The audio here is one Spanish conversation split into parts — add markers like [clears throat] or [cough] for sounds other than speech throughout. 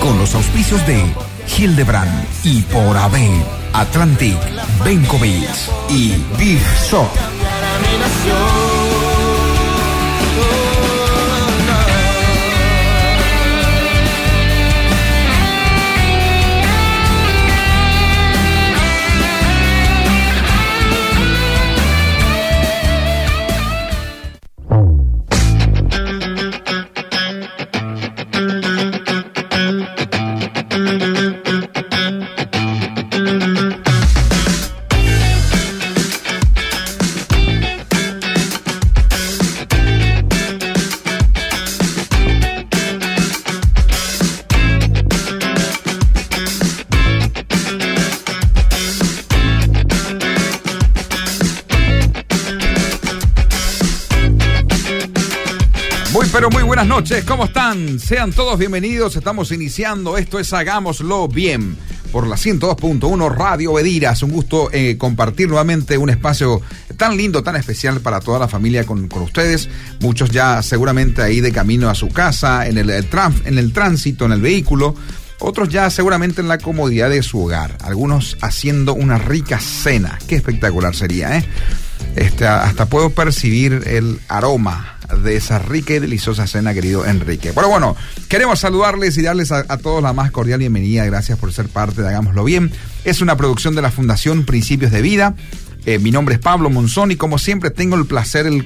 Con los auspicios de Hildebrand y por AB, Atlantic, Benkovic y Big Shop. Sean todos bienvenidos, estamos iniciando, esto es Hagámoslo Bien por la 102.1 Radio Bediras. Un gusto eh, compartir nuevamente un espacio tan lindo, tan especial para toda la familia con, con ustedes. Muchos ya seguramente ahí de camino a su casa, en el, tran- en el tránsito, en el vehículo. Otros ya seguramente en la comodidad de su hogar. Algunos haciendo una rica cena. Qué espectacular sería, ¿eh? Este, hasta puedo percibir el aroma de esa rica y deliciosa cena, querido Enrique. Pero bueno, queremos saludarles y darles a, todos la más cordial bienvenida. Gracias por ser parte de Hagámoslo Bien. Es una producción de la Fundación Principios de Vida. Eh, mi nombre es Pablo Monzón y como siempre tengo el placer, el,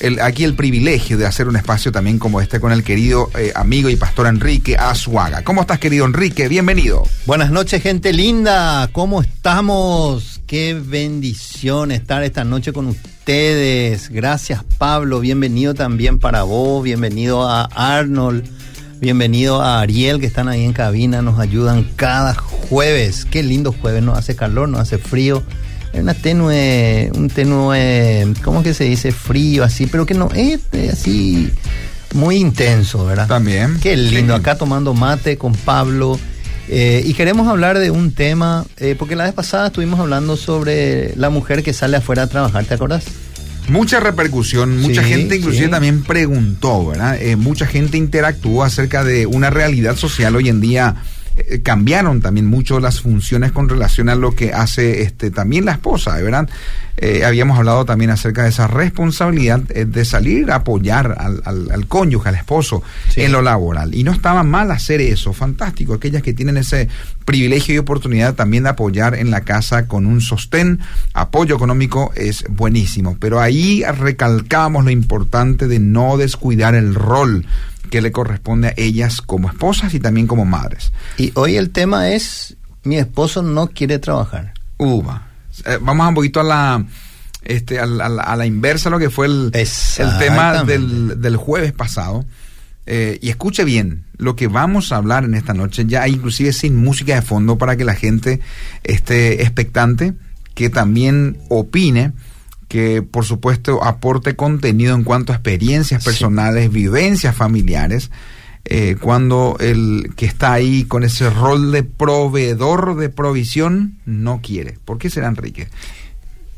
el- aquí el privilegio de hacer un espacio también como este con el querido eh, amigo y pastor Enrique Azuaga. ¿Cómo estás, querido Enrique? Bienvenido. Buenas noches, gente linda. ¿Cómo estamos? Qué bendición estar esta noche con ustedes. Gracias, Pablo. Bienvenido también para vos. Bienvenido a Arnold. Bienvenido a Ariel, que están ahí en cabina. Nos ayudan cada jueves. Qué lindo jueves. No hace calor, no hace frío. Es una tenue, un tenue, ¿cómo que se dice? Frío, así, pero que no es así muy intenso, ¿verdad? También. Qué lindo, Sí. acá tomando mate con Pablo. Eh, y queremos hablar de un tema, eh, porque la vez pasada estuvimos hablando sobre la mujer que sale afuera a trabajar, ¿te acordás? Mucha repercusión, mucha Sí, gente inclusive sí. también preguntó, ¿verdad? Eh, mucha gente interactuó acerca de una realidad social hoy en día. Eh, cambiaron también mucho las funciones con relación a lo que hace este también la esposa, ¿verdad? Eh, habíamos hablado también acerca de esa responsabilidad eh, de salir a apoyar al, al- al cónyuge, al esposo, Sí. en lo laboral. Y no estaba mal hacer eso, fantástico. Aquellas que tienen ese privilegio y oportunidad también de apoyar en la casa con un sostén, apoyo económico es buenísimo. Pero ahí recalcamos lo importante de no descuidar el rol que le corresponde a ellas como esposas y también como madres. Y hoy el tema es, mi esposo no quiere trabajar. Uva. Eh, vamos un poquito a la, este, a la, a la- inversa lo que fue el, el tema del, del jueves pasado. Eh, y escuche bien, lo que vamos a hablar en esta noche, ya inclusive sin música de fondo para que la gente esté expectante, que también opine, que por supuesto aporte contenido en cuanto a experiencias Sí. personales, vivencias familiares, eh, cuando el que está ahí con ese rol de proveedor de provisión no quiere. ¿Por qué será Enrique?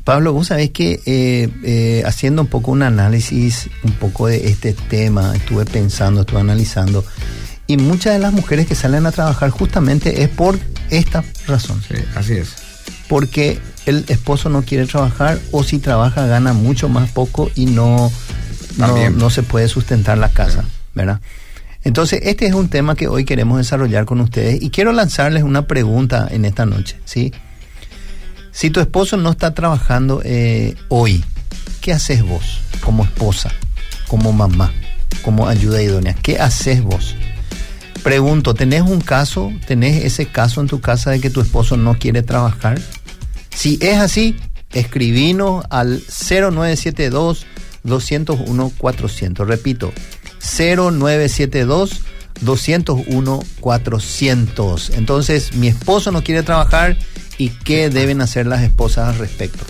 Pablo, vos sabés que eh, eh, haciendo un poco un análisis, un poco de este tema, estuve pensando, estuve analizando, y muchas de las mujeres que salen a trabajar justamente es por esta razón. Sí, así es. porque el esposo no quiere trabajar o si trabaja gana mucho más poco y no, no, no se puede sustentar la casa, ¿verdad? Entonces, este es un tema que hoy queremos desarrollar con ustedes y quiero lanzarles una pregunta en esta noche, ¿sí? Si tu esposo no está trabajando eh, hoy, ¿qué haces vos como esposa, como mamá, como ayuda idónea? ¿Qué haces vos? Pregunto, ¿tenés un caso, tenés ese caso en tu casa de que tu esposo no quiere trabajar? Si es así, escribinos al 0972 201 400. Repito, 0972 201 400. Entonces, mi esposo no quiere trabajar y qué deben hacer las esposas al respecto.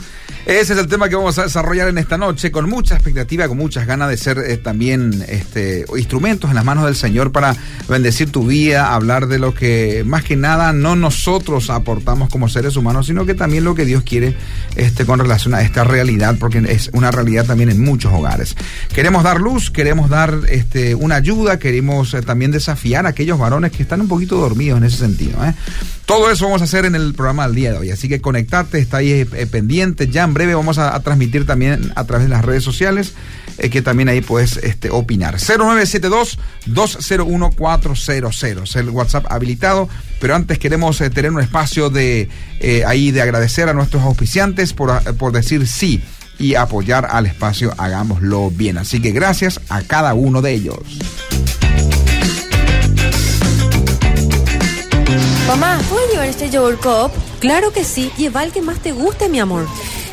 Ese es el tema que vamos a desarrollar en esta noche con mucha expectativa, con muchas ganas de ser eh, también este, instrumentos en las manos del Señor para bendecir tu vida, hablar de lo que más que nada no nosotros aportamos como seres humanos, sino que también lo que Dios quiere este, con relación a esta realidad, porque es una realidad también en muchos hogares. Queremos dar luz, queremos dar este, una ayuda, queremos eh, también desafiar a aquellos varones que están un poquito dormidos en ese sentido. ¿eh? Todo eso vamos a hacer en el programa del día de hoy, así que conectate, está ahí pendiente, breve vamos a, transmitir también a través de las redes sociales, eh, que también ahí puedes este, opinar. 0972-201-400, es el WhatsApp habilitado, pero antes queremos eh, tener un espacio de eh, ahí de agradecer a nuestros auspiciantes por, por decir sí y apoyar al espacio Hagámoslo Bien. Así que gracias a cada uno de ellos. Mamá, ¿puedo llevar este yogurt cup? Claro que sí, lleva el que más te guste, mi amor.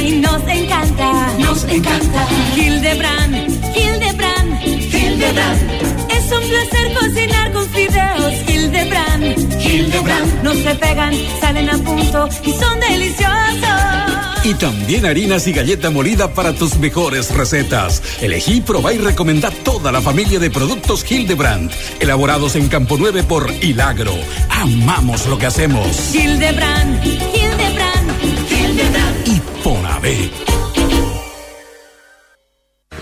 y nos encanta. Nos encanta. Hildebrand, Hildebrand, Hildebrand. Es un placer cocinar con fideos Hildebrand. Hildebrand. No se pegan, salen a punto y son deliciosos. Y también harinas y galleta molida para tus mejores recetas. Elegí, probá y recomendá toda la familia de productos Hildebrand, elaborados en Campo 9 por Hilagro. Amamos lo que hacemos. Hildebrand, Miami.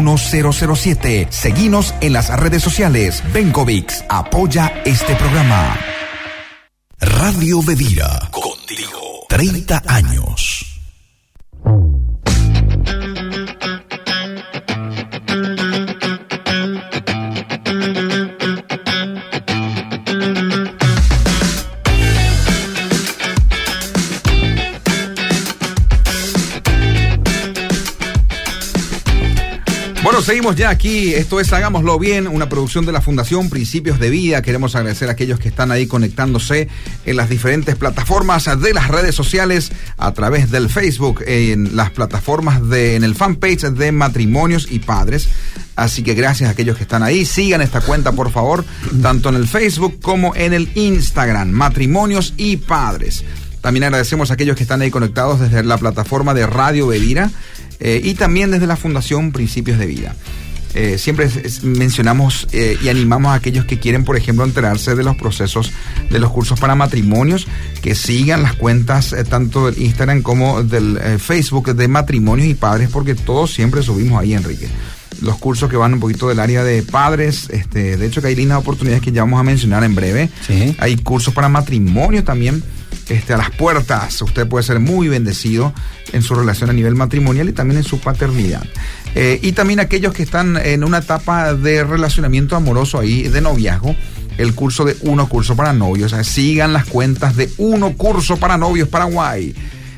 1007. Seguinos en las redes sociales. Benkovics apoya este programa. Radio Bedira. Contigo. 30 años. Seguimos ya aquí. Esto es Hagámoslo Bien, una producción de la Fundación Principios de Vida. Queremos agradecer a aquellos que están ahí conectándose en las diferentes plataformas de las redes sociales, a través del Facebook, en las plataformas de, en el fanpage de Matrimonios y Padres. Así que gracias a aquellos que están ahí. Sigan esta cuenta, por favor, tanto en el Facebook como en el Instagram, Matrimonios y Padres. También agradecemos a aquellos que están ahí conectados desde la plataforma de Radio Bedira eh, y también desde la Fundación Principios de Vida. Eh, siempre es- mencionamos eh, y animamos a aquellos que quieren, por ejemplo, enterarse de los procesos de los cursos para matrimonios, que sigan las cuentas eh, tanto del Instagram como del Facebook de matrimonios y padres, porque todos siempre subimos ahí, Enrique. Los cursos que van un poquito del área de padres, este, de hecho que hay lindas oportunidades que ya vamos a mencionar en breve. Sí. Hay cursos para matrimonio también. Este, a las puertas, usted puede ser muy bendecido en su relación a nivel matrimonial y también en su paternidad. Eh, y también aquellos que están en una etapa de relacionamiento amoroso ahí, de noviazgo, el curso de Uno Curso para Novios. Sigan las cuentas de Uno Curso para Novios Paraguay.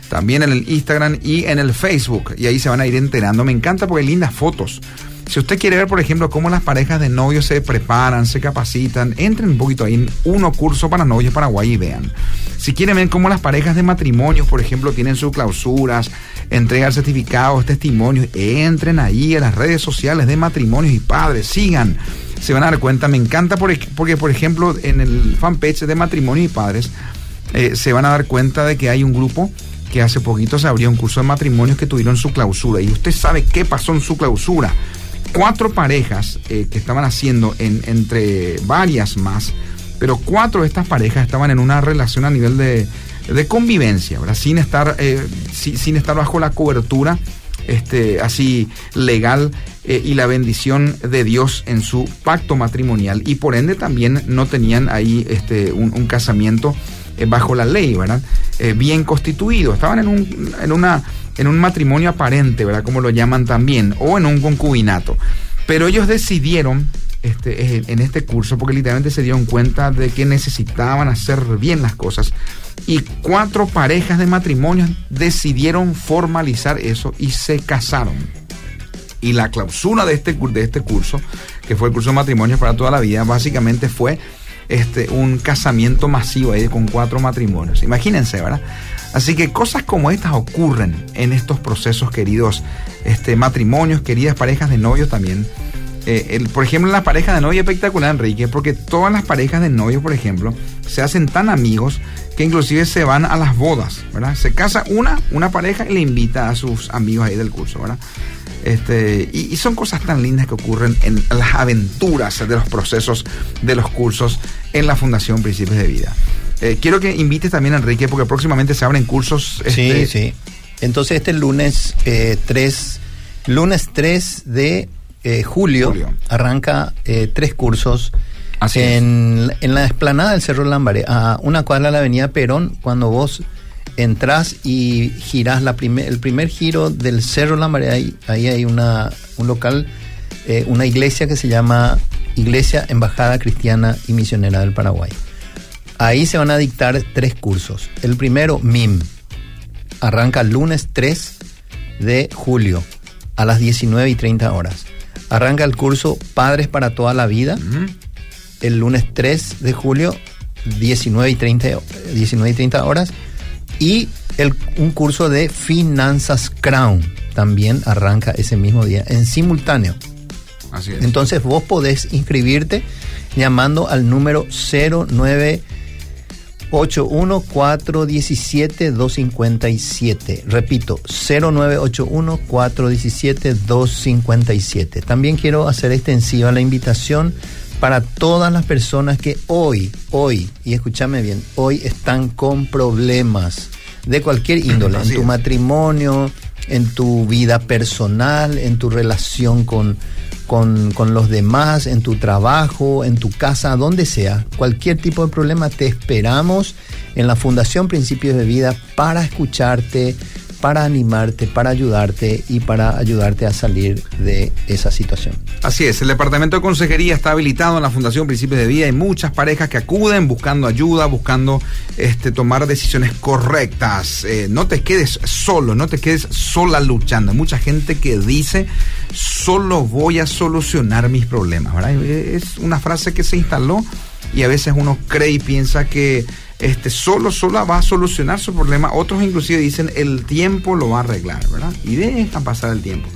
También en el Instagram y en el Facebook. Y ahí se van a ir enterando. Me encanta porque hay lindas fotos. Si usted quiere ver, por ejemplo, cómo las parejas de novios se preparan, se capacitan, entren un poquito ahí en Uno Curso para Novios Paraguay y vean. Si quieren ver cómo las parejas de matrimonios, por ejemplo, tienen sus clausuras, entregan certificados, testimonios, entren ahí a las redes sociales de matrimonios y padres, sigan. Se van a dar cuenta, me encanta porque, por ejemplo, en el fanpage de matrimonios y padres, eh, se van a dar cuenta de que hay un grupo que hace poquito se abrió un curso de matrimonios que tuvieron su clausura. Y usted sabe qué pasó en su clausura. cuatro parejas eh, que estaban haciendo en, entre varias más, pero cuatro de estas parejas estaban en una relación a nivel de, de convivencia, ¿verdad? Sin estar, eh, si- sin estar bajo la cobertura este, así legal eh, y la bendición de Dios en su pacto matrimonial y por ende también no tenían ahí este, un, un casamiento eh, bajo la ley, ¿verdad? Eh, bien constituido, estaban en un, en, una, en un matrimonio aparente, ¿verdad? Como lo llaman también, o en un concubinato. Pero ellos decidieron este, en este curso, porque literalmente se dieron cuenta de que necesitaban hacer bien las cosas. Y cuatro parejas de matrimonios decidieron formalizar eso y se casaron. Y la clausura de este, de este curso, que fue el curso de matrimonios para toda la vida, básicamente fue este, un casamiento masivo ahí con cuatro matrimonios. Imagínense, ¿verdad? Así que cosas como estas ocurren en estos procesos, queridos este, matrimonios, queridas parejas de novios también. Eh, el- por ejemplo, la pareja de novio es espectacular, Enrique, porque todas las parejas de novio, por ejemplo, se hacen tan amigos que inclusive se van a las bodas, ¿verdad? Se casa una, una pareja y le invita a sus amigos ahí del curso, ¿verdad? Este, y, y son cosas tan lindas que ocurren en las aventuras de los procesos de los cursos en la Fundación Principios de Vida. Eh, quiero que invites también a Enrique, porque próximamente se abren cursos. este, Sí, sí. Entonces este lunes eh, 3, lunes 3 de eh, julio, Julio. arranca eh, tres cursos Así en, en la explanada del Cerro Lambaré, a una cuadra de la avenida Perón, cuando vos entras y girás la primer, el primer giro del Cerro Lambaré, ahí, ahí hay una, un local, eh, una iglesia que se llama Iglesia Embajada Cristiana y Misionera del Paraguay. Ahí se van a dictar tres cursos. El primero, MIM, arranca el lunes 3 de julio a las 19 y 30 horas. Arranca el curso Padres para toda la vida el lunes 3 de julio, 19 y 30, 19 y 30 horas. Y el, un curso de Finanzas Crown también arranca ese mismo día, en simultáneo. Así es. Entonces vos podés inscribirte llamando al número 0981-417-257. Repito, 0981-417-257. También quiero hacer extensiva la invitación para todas las personas que hoy, hoy, y escúchame bien, hoy están con problemas de cualquier [clears throat] índole, Así en tu es. matrimonio, en tu vida personal, en tu relación con, con, con los demás, en tu trabajo, en tu casa, donde sea, cualquier tipo de problema, te esperamos en la Fundación Principios de Vida para escucharte, para animarte, para ayudarte y para ayudarte a salir de esa situación. Así es, el departamento de consejería está habilitado en la Fundación Principios de Vida. Hay muchas parejas que acuden buscando ayuda, buscando este, tomar decisiones correctas. Eh, no te quedes solo, no te quedes sola luchando. Hay mucha gente que dice, solo voy a solucionar mis problemas. Es una frase que se instaló y a veces uno cree y piensa que este, solo, sola va a solucionar su problema. Otros inclusive dicen, el tiempo lo va a arreglar, ¿verdad? Y dejan pasar el tiempo.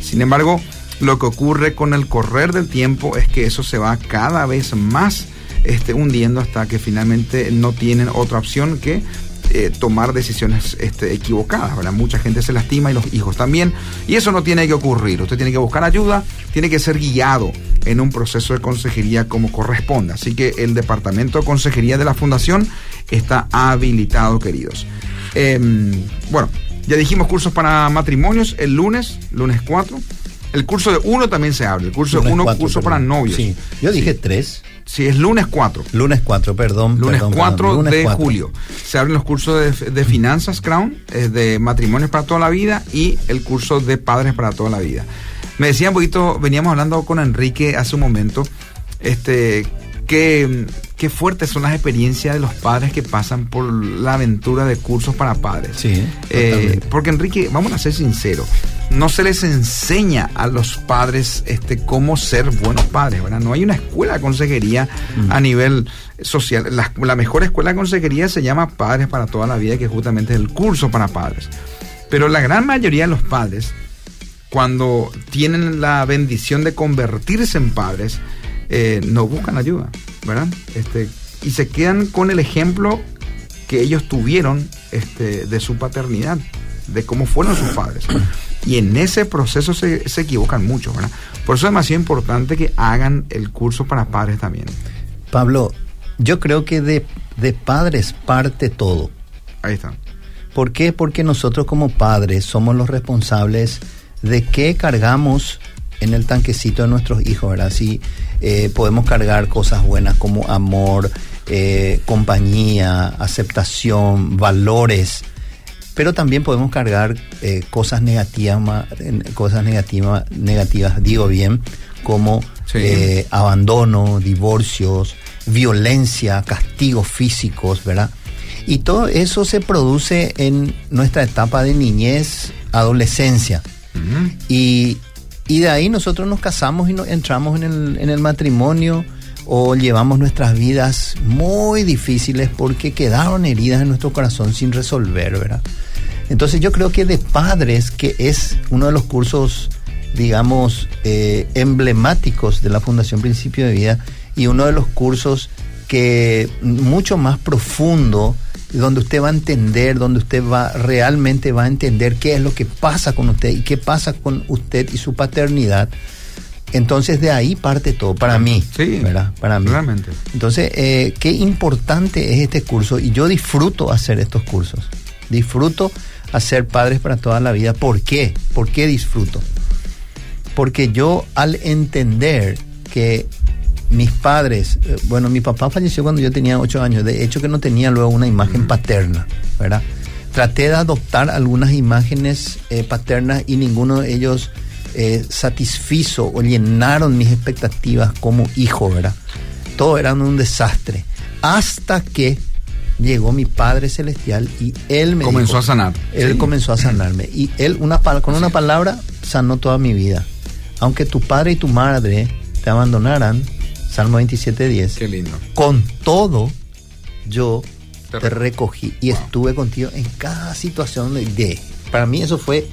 Sin embargo, lo que ocurre con el correr del tiempo es que eso se va cada vez más este, hundiendo hasta que finalmente no tienen otra opción que eh, tomar decisiones este, equivocadas. ¿verdad? Mucha gente se lastima y los hijos también. Y eso no tiene que ocurrir. Usted tiene que buscar ayuda, tiene que ser guiado en un proceso de consejería como corresponde. Así que el departamento de consejería de la fundación está habilitado, queridos. Em, bueno, ya dijimos cursos para matrimonios el lunes, lunes 4. El curso de uno también se abre. El curso de uno, cuatro, curso perdón. para novios. Sí, yo dije tres. Sí, es lunes 4. Lunes 4, perdón. Lunes perdón, 4 perdón, lunes de 4. julio. Se abren los cursos de, de finanzas Crown, eh, de matrimonios para toda la vida y el curso de padres para toda la vida. Me decía un poquito, veníamos hablando con Enrique hace un momento, este, que qué fuertes son las experiencias de los padres que pasan por la aventura de cursos para padres. Sí, Eh, porque Enrique, vamos a ser sinceros, no se les enseña a los padres este, cómo ser buenos padres, ¿verdad? No hay una escuela de consejería Mm. a nivel social. La, la mejor escuela de consejería se llama Padres para toda la vida, que justamente es el curso para padres. Pero la gran mayoría de los padres, cuando tienen la bendición de convertirse en padres, eh, no buscan ayuda, ¿verdad? Este, y se quedan con el ejemplo que ellos tuvieron este, de su paternidad, de cómo fueron sus padres. Y en ese proceso se, se equivocan mucho, ¿verdad? Por eso es demasiado importante que hagan el curso para padres también. Pablo, yo creo que de, de padres parte todo. Ahí está. ¿Por qué? Porque nosotros como padres somos los responsables de qué cargamos en el tanquecito de nuestros hijos, ¿verdad? Si eh, podemos cargar cosas buenas como amor, eh, compañía, aceptación, valores, pero también podemos cargar eh, cosas negativas, cosas negativas, negativas, digo bien, como Sí. eh, abandono, divorcios, violencia, castigos físicos, ¿verdad? Y todo eso se produce en nuestra etapa de niñez, adolescencia. Y, y de ahí nosotros nos casamos y nos entramos en el, en el matrimonio o llevamos nuestras vidas muy difíciles porque quedaron heridas en nuestro corazón sin resolver, ¿verdad? Entonces yo creo que de padres, que es uno de los cursos, digamos, eh, emblemáticos de la Fundación Principio de Vida y uno de los cursos que mucho más profundo, donde usted va a entender, donde usted va realmente va a entender qué es lo que pasa con usted y qué pasa con usted y su paternidad. Entonces de ahí parte todo, para mí, Sí, ¿verdad? Para mí. realmente. Entonces, eh, qué importante es este curso y yo disfruto hacer estos cursos. Disfruto hacer padres para toda la vida. ¿Por qué? ¿Por qué disfruto? Porque yo al entender que mis padres, eh, bueno, mi papá falleció cuando yo tenía ocho años, de hecho que no tenía luego una imagen paterna, ¿verdad? Traté de adoptar algunas imágenes eh, paternas y ninguno de ellos eh, satisfizo o llenaron mis expectativas como hijo, ¿verdad? Todo era un desastre. Hasta que llegó mi Padre Celestial y Él me Comenzó dijo- a sanar. Él Sí. comenzó a sanarme. Y Él una, con una palabra sanó toda mi vida. Aunque tu padre y tu madre te abandonaran, Salmo 27, 10, Qué lindo. con todo yo Te te, re- recogí y Wow. estuve contigo en cada situación de- Para mí eso fue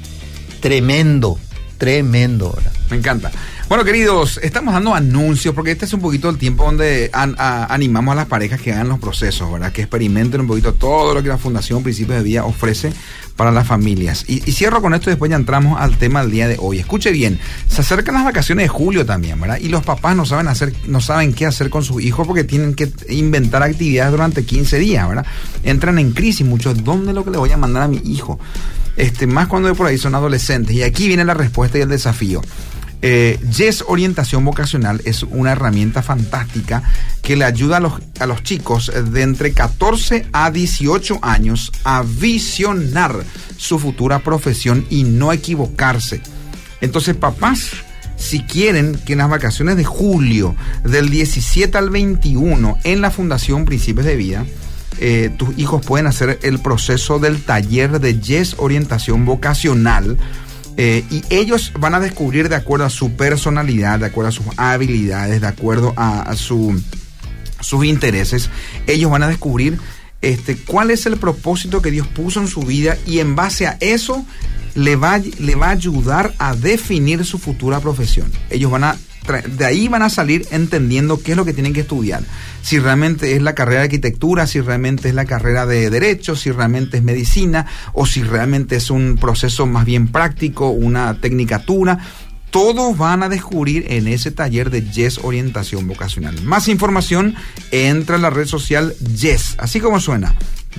tremendo, tremendo. ¿verdad? Me encanta. Bueno, queridos, estamos dando anuncios porque este es un poquito el tiempo donde animamos a las parejas que hagan los procesos, ¿verdad? Que experimenten un poquito todo lo que la Fundación Principios de Vida ofrece para las familias. Y, y cierro con esto y después ya entramos al tema del día de hoy. Escuche bien, se acercan las vacaciones de julio también, ¿verdad? Y los papás no saben hacer, no saben qué hacer con sus hijos porque tienen que inventar actividades durante 15 días, ¿verdad? Entran en crisis muchos. ¿Dónde es lo que le voy a mandar a mi hijo? Este, más cuando por ahí son adolescentes. Y aquí viene la respuesta y el desafío. Eh, Yes Orientación Vocacional es una herramienta fantástica que le ayuda a los, a los chicos de entre 14 a 18 años a visionar su futura profesión y no equivocarse. Entonces, papás, si quieren que en las vacaciones de julio, del 17 al 21, en la Fundación Principios de Vida, eh, tus hijos pueden hacer el proceso del taller de Yes Orientación Vocacional. eh, y ellos van a descubrir de acuerdo a su personalidad, de acuerdo a sus habilidades, de acuerdo a, a su, sus intereses, ellos van a descubrir este, cuál es el propósito que Dios puso en su vida y en base a eso le va, le va a ayudar a definir su futura profesión. Ellos van a de ahí van a salir entendiendo qué es lo que tienen que estudiar. Si realmente es la carrera de arquitectura, si realmente es la carrera de derecho, si realmente es medicina o si realmente es un proceso más bien práctico, una tecnicatura. Todos van a descubrir en ese taller de Yes Orientación Vocacional. Más información, entra en la red social Yes, así como suena.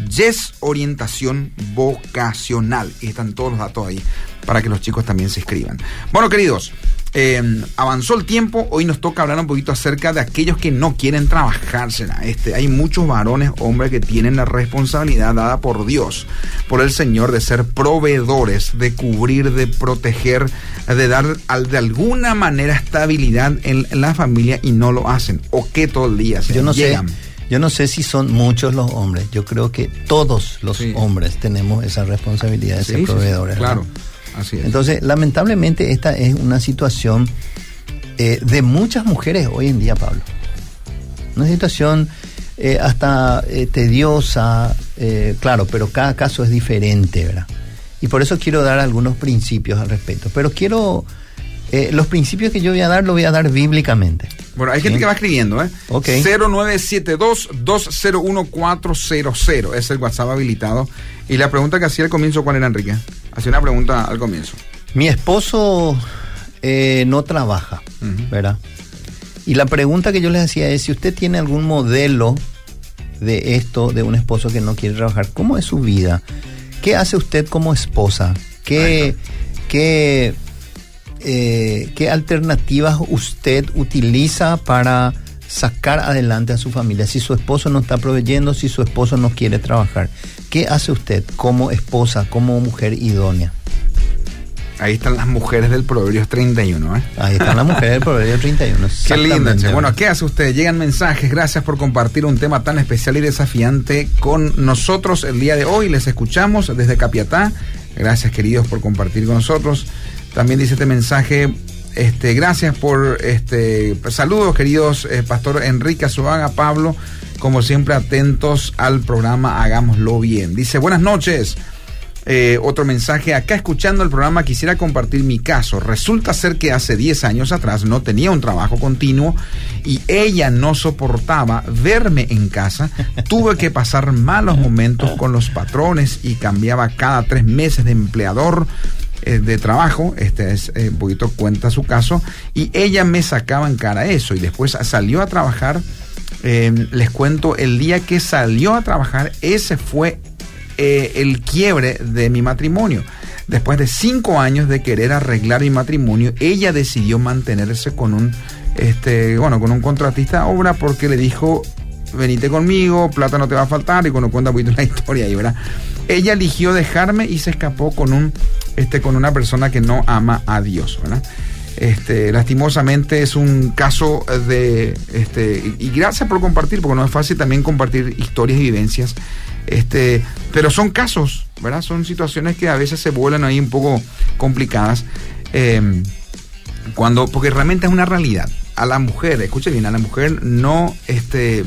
Yes Orientación Vocacional. Y están todos los datos ahí para que los chicos también se inscriban. Bueno, queridos, eh, avanzó el tiempo. Hoy nos toca hablar un poquito acerca de aquellos que no quieren trabajársela. Este, hay muchos varones, hombres, que tienen la responsabilidad dada por Dios, por el Señor, de ser proveedores, de cubrir, de proteger, de dar al- de alguna manera estabilidad en, en la familia y no lo hacen. O que todo el día se Yo no llegan. sé, yo no sé si son muchos los hombres. Yo creo que todos los Sí. hombres tenemos esa responsabilidad de Sí, ser sí, proveedores. ¿verdad? Claro, así es. Entonces, lamentablemente, esta es una situación eh, de muchas mujeres hoy en día, Pablo. Una situación eh, hasta eh, tediosa, claro, pero cada caso es diferente, ¿verdad? Y por eso quiero dar algunos principios al respecto. Pero quiero, eh, los principios que yo voy a dar, los voy a dar bíblicamente. Bueno, hay gente que va escribiendo, ¿eh? Ok. 0972-201-400 es el WhatsApp habilitado. Y la pregunta que hacía al comienzo, ¿cuál era, Enrique? Hacía una pregunta al comienzo. Mi esposo eh, no trabaja, ¿verdad? Y la pregunta que yo les hacía es si usted tiene algún modelo de esto, de un esposo que no quiere trabajar, ¿cómo es su vida? ¿Qué hace usted como esposa? ¿Qué, qué, eh, qué alternativas usted utiliza para sacar adelante a su familia? Si su esposo no está proveyendo, si su esposo no quiere trabajar, ¿qué hace usted como esposa, como mujer idónea? Ahí están las mujeres del Proverbios 31, ¿eh? Ahí están las mujeres del Proverbios [laughs] 31. Qué lindo. Bueno, ¿qué hace usted? Llegan mensajes. Gracias por compartir un tema tan especial y desafiante con nosotros el día de hoy. Les escuchamos desde Capiatá. Gracias, queridos, por compartir con nosotros. También dice este mensaje. Este, gracias por este saludos, queridos eh, Pastor Enrique Azuaga, Pablo, como siempre atentos al programa Hagámoslo Bien. Dice, buenas noches. Eh, otro mensaje, acá escuchando el programa quisiera compartir mi caso. Resulta ser que hace 10 años atrás no tenía un trabajo continuo y ella no soportaba verme en casa. Tuve que pasar malos momentos con los patrones y cambiaba cada tres meses de empleador eh, de trabajo, este es eh, un poquito cuenta su caso, y ella me sacaba en cara eso y después salió a trabajar. eh, les cuento, el día que salió a trabajar, ese fue el quiebre de mi matrimonio. Después de cinco años de querer arreglar mi matrimonio, ella decidió mantenerse con un, este, bueno, con un contratista obra porque le dijo, venite conmigo, plata no te va a faltar, y cuando cuenta un poquito la [laughs] historia ahí, ¿verdad? Ella eligió dejarme y se escapó con un, este, con una persona que no ama a Dios, ¿verdad? Este, lastimosamente es un caso de, este, y, gracias por compartir, porque no es fácil también compartir historias y vivencias, este, pero son casos, ¿verdad? Son situaciones que a veces se vuelven ahí un poco complicadas, eh, cuando, porque realmente es una realidad. A la mujer, escuche bien, a la mujer no, este,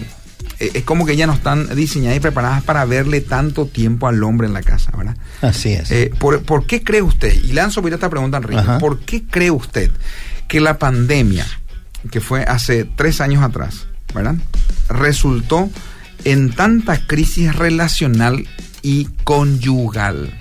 es como que ya no están diseñadas y preparadas para verle tanto tiempo al hombre en la casa, ¿verdad? Así es. Eh, ¿por, por qué cree usted? Y lanzo mira esta pregunta, Enrique. Ajá. ¿Por qué cree usted que la pandemia, que fue hace tres años atrás, ¿verdad? Resultó en tanta crisis relacional y conyugal.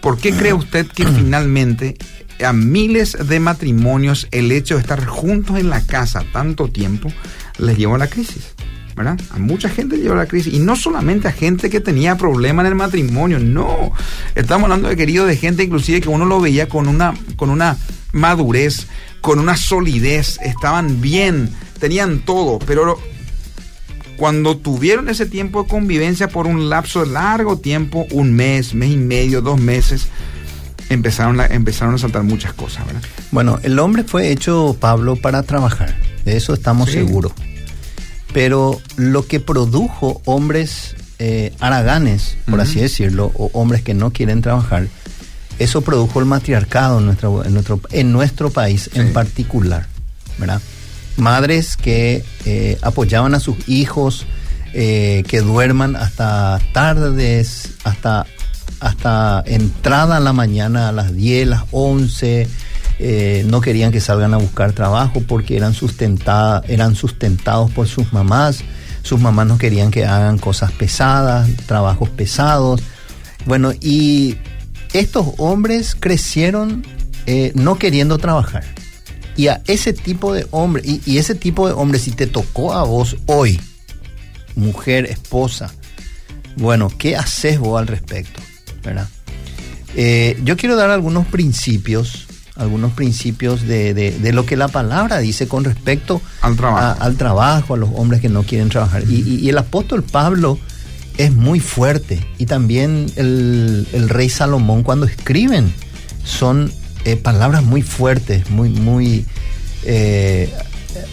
¿Por qué cree usted que [clears throat] finalmente a miles de matrimonios el hecho de estar juntos en la casa tanto tiempo les llevó a la crisis? ¿Verdad? A mucha gente llevó a la crisis. Y no solamente a gente que tenía problemas en el matrimonio, no. Estamos hablando de querido de gente inclusive que uno lo veía con una, con una madurez, con una solidez, estaban bien, tenían todo, pero cuando tuvieron ese tiempo de convivencia por un lapso de largo tiempo, un mes, mes y medio, dos meses, empezaron a, empezaron a saltar muchas cosas, ¿verdad? Bueno, el hombre fue hecho, Pablo, para trabajar. De eso estamos Sí. seguros. Pero lo que produjo hombres eh, haraganes, por así decirlo, o hombres que no quieren trabajar, eso produjo el matriarcado en nuestro, en nuestro, en nuestro país en particular, ¿verdad? Madres que eh, apoyaban a sus hijos, eh, que duerman hasta tardes, hasta, hasta entrada a la mañana a las 10, las 11, eh, no querían que salgan a buscar trabajo porque eran, sustentadas, eran sustentados por sus mamás, sus mamás no querían que hagan cosas pesadas, trabajos pesados. Bueno, y estos hombres crecieron eh, no queriendo trabajar. Y a ese tipo de hombre, y, y ese tipo de hombre, si te tocó a vos hoy, mujer, esposa, bueno, ¿qué haces vos al respecto? ¿Verdad? Eh, yo quiero dar algunos principios, algunos principios de, de- de lo que la palabra dice con respecto Al trabajo. a, al trabajo, a los hombres que no quieren trabajar. Y, y- y el apóstol Pablo es muy fuerte. Y también el, el rey Salomón cuando escriben son eh, palabras muy fuertes, muy, muy, eh,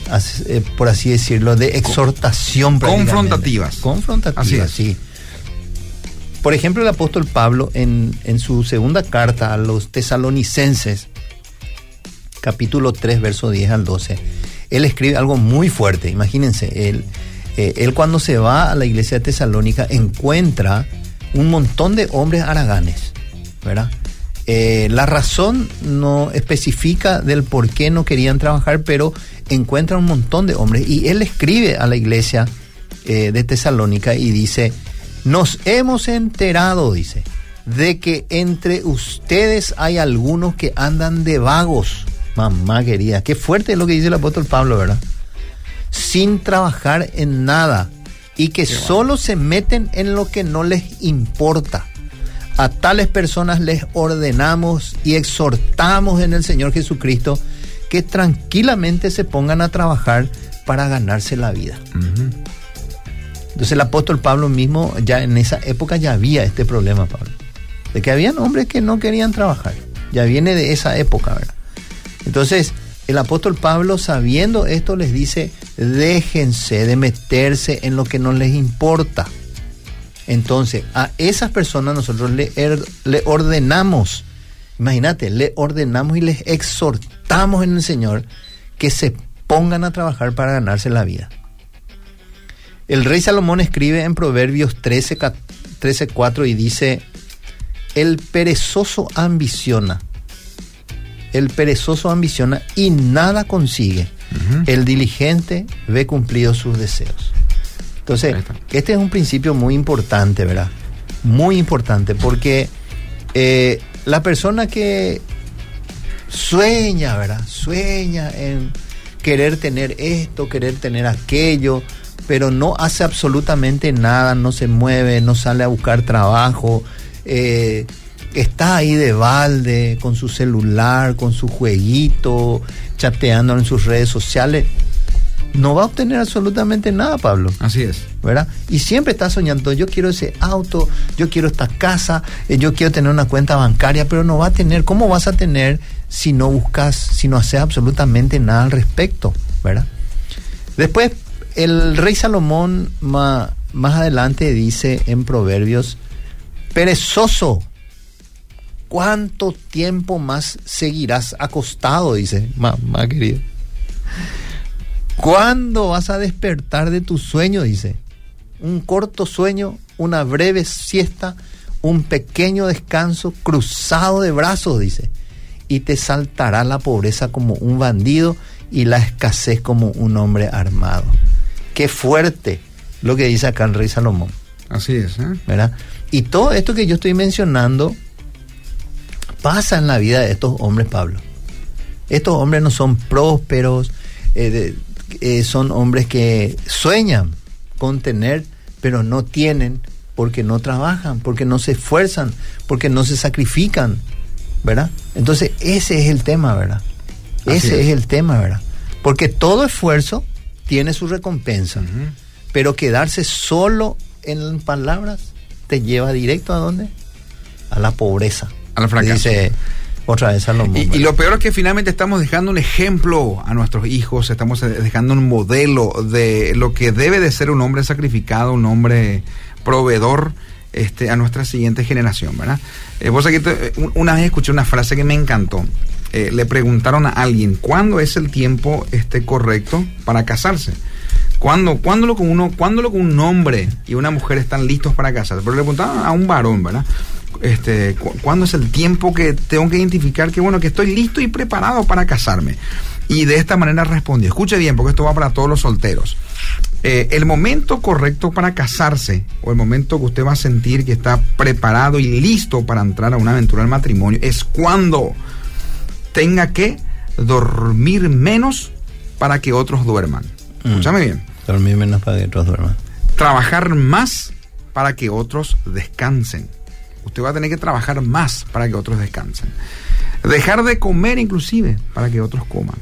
as- eh, por así decirlo, de exhortación. Confrontativas. Confrontativas, Así es. sí. Por ejemplo, el apóstol Pablo en, en su segunda carta a los tesalonicenses, capítulo 3, verso 10 al 12, él escribe algo muy fuerte. Imagínense, él, eh, él cuando se va a la iglesia de Tesalónica encuentra un montón de hombres haraganes, ¿verdad? Eh, la razón no especifica del por qué no querían trabajar, pero encuentra un montón de hombres. Y él escribe a la iglesia eh, de Tesalónica y dice, nos hemos enterado, dice, de que entre ustedes hay algunos que andan de vagos. Mamá querida, qué fuerte es lo que dice el apóstol Pablo, ¿verdad? Sin trabajar en nada y que solo se meten en lo que no les importa. A tales personas les ordenamos y exhortamos en el Señor Jesucristo que tranquilamente se pongan a trabajar para ganarse la vida. Entonces el apóstol Pablo mismo, ya en esa época ya había este problema, Pablo. De que habían hombres que no querían trabajar. Ya viene de esa época, ¿verdad? Entonces, el apóstol Pablo, sabiendo esto, les dice, déjense de meterse en lo que no les importa. Entonces, a esas personas nosotros le, er, le ordenamos, imagínate, le ordenamos y les exhortamos en el Señor que se pongan a trabajar para ganarse la vida. El rey Salomón escribe en Proverbios 13, 13 4 y dice, el perezoso ambiciona, el perezoso ambiciona y nada consigue. El diligente ve cumplidos sus deseos. Entonces, este es un principio muy importante, ¿verdad? Muy importante, porque eh, la persona que sueña, ¿verdad? Sueña en querer tener esto, querer tener aquello, pero no hace absolutamente nada, no se mueve, no sale a buscar trabajo, eh, está ahí de balde con su celular, con su jueguito, chateando en sus redes sociales, no va a obtener absolutamente nada, Pablo. Así es. ¿Verdad? Y siempre está soñando, yo quiero ese auto, yo quiero esta casa, eh, yo quiero tener una cuenta bancaria, pero no va a tener, ¿cómo vas a tener si no buscas, si no haces absolutamente nada al respecto? ¿Verdad? Después, el rey Salomón más, más adelante dice en Proverbios, perezoso, ¿cuánto tiempo más seguirás acostado? Dice, mamá querida. ¿Cuándo vas a despertar de tu sueño? Dice. Un corto sueño, una breve siesta, un pequeño descanso, cruzado de brazos, dice. Y te saltará la pobreza como un bandido y la escasez como un hombre armado. Qué fuerte lo que dice acá el rey Salomón. Así es, ¿eh? ¿verdad? Y todo esto que yo estoy mencionando pasa en la vida de estos hombres, Pablo. Estos hombres no son prósperos, eh, de, eh, son hombres que sueñan con tener, pero no tienen porque no trabajan, porque no se esfuerzan, porque no se sacrifican, ¿verdad? Entonces ese es el tema, ¿verdad? Ese es. es. el tema, ¿verdad? Porque todo esfuerzo tiene su recompensa, uh -huh. pero quedarse solo en palabras te lleva directo a dónde? A la pobreza. A la fracaso. Dice otra vez Salomón. Y, y, lo peor es que finalmente estamos dejando un ejemplo a nuestros hijos, estamos dejando un modelo de lo que debe de ser un hombre sacrificado, un hombre proveedor este, a nuestra siguiente generación, ¿verdad? Eh, vos aquí te, una vez escuché una frase que me encantó. Eh, le preguntaron a alguien, ¿cuándo es el tiempo este, correcto para casarse? ¿Cuándo, cuándo, lo con uno, ¿Cuándo lo con un hombre y una mujer están listos para casarse? Pero le preguntaban a un varón, ¿verdad? Este, cu ¿Cuándo es el tiempo que tengo que identificar que, bueno, que estoy listo y preparado para casarme? Y de esta manera respondió, escuche bien, porque esto va para todos los solteros. Eh, el momento correcto para casarse, o el momento que usted va a sentir que está preparado y listo para entrar a una aventura del matrimonio, es cuando tenga que dormir menos para que otros duerman. Mm. Escúchame bien. Dormir menos para que otros duerman. Trabajar más para que otros descansen. Usted va a tener que trabajar más para que otros descansen. Dejar de comer inclusive para que otros coman.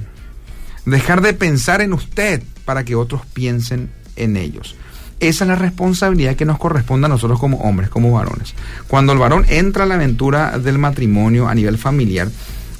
Dejar de pensar en usted para que otros piensen en ellos. Esa es la responsabilidad que nos corresponde a nosotros como hombres, como varones. Cuando el varón entra a la aventura del matrimonio a nivel familiar,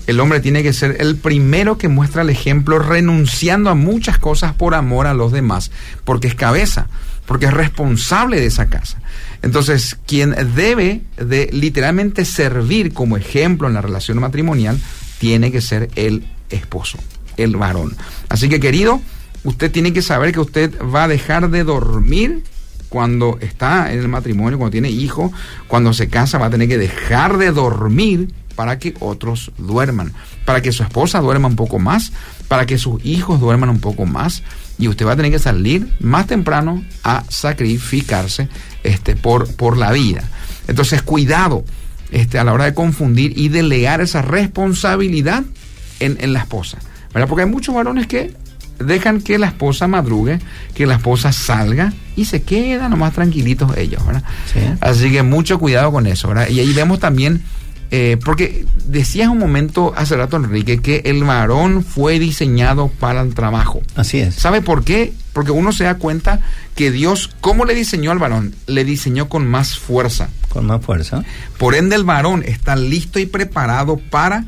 el hombre tiene que ser el primero que muestra el ejemplo renunciando a muchas cosas por amor a los demás, porque es cabeza, porque es responsable de esa casa. Entonces, quien debe de literalmente servir como ejemplo en la relación matrimonial, tiene que ser el esposo, el varón. Así que, querido, usted tiene que saber que usted va a dejar de dormir cuando está en el matrimonio, cuando tiene hijo, cuando se casa, va a tener que dejar de dormir para que otros duerman, para que su esposa duerma un poco más, para que sus hijos duerman un poco más, y usted va a tener que salir más temprano a sacrificarse este, por, por la vida. Entonces, cuidado, este, a la hora de confundir y delegar esa responsabilidad en, en la esposa. ¿verdad? Porque hay muchos varones que dejan que la esposa madrugue, que la esposa salga y se quedan nomás tranquilitos ellos, ¿verdad? Sí. Así que mucho cuidado con eso, ¿verdad? Y ahí vemos también, eh, porque decías un momento hace rato, Enrique, que el varón fue diseñado para el trabajo. Así es. ¿Sabe por qué? Porque uno se da cuenta que Dios, ¿cómo le diseñó al varón? Le diseñó con más fuerza. Con más fuerza. Por ende, el varón está listo y preparado para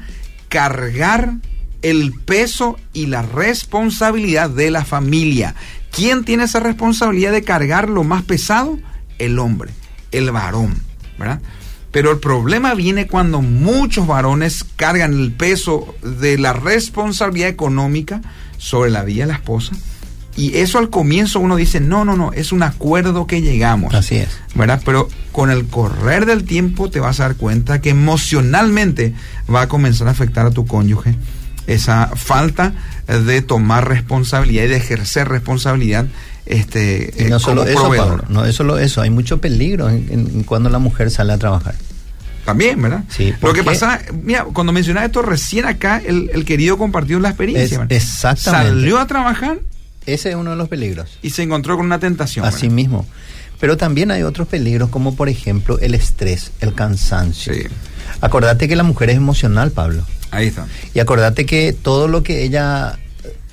cargar el peso y la responsabilidad de la familia. ¿Quién tiene esa responsabilidad de cargar lo más pesado? El hombre, el varón, ¿verdad? Pero el problema viene cuando muchos varones cargan el peso de la responsabilidad económica sobre la vida de la esposa. Y eso al comienzo uno dice, no, no, no, es un acuerdo que llegamos. Así es. ¿Verdad? Pero con el correr del tiempo te vas a dar cuenta que emocionalmente va a comenzar a afectar a tu cónyuge esa falta de tomar responsabilidad y de ejercer responsabilidad este Y no eh, solo como eso. Pablo, no es solo eso, hay mucho peligro en, en cuando la mujer sale a trabajar. También, ¿verdad? Sí, Lo que pasa, mira, cuando mencionaba esto recién acá, el, el querido compartió la experiencia. Exactamente. Salió a trabajar Ese es uno de los peligros. y se encontró con una tentación. Así ¿verdad? mismo. Pero también hay otros peligros, como por ejemplo el estrés, el cansancio. Sí, Acordate que la mujer es emocional, Pablo. ahí está. Y acordate que todo lo que ella,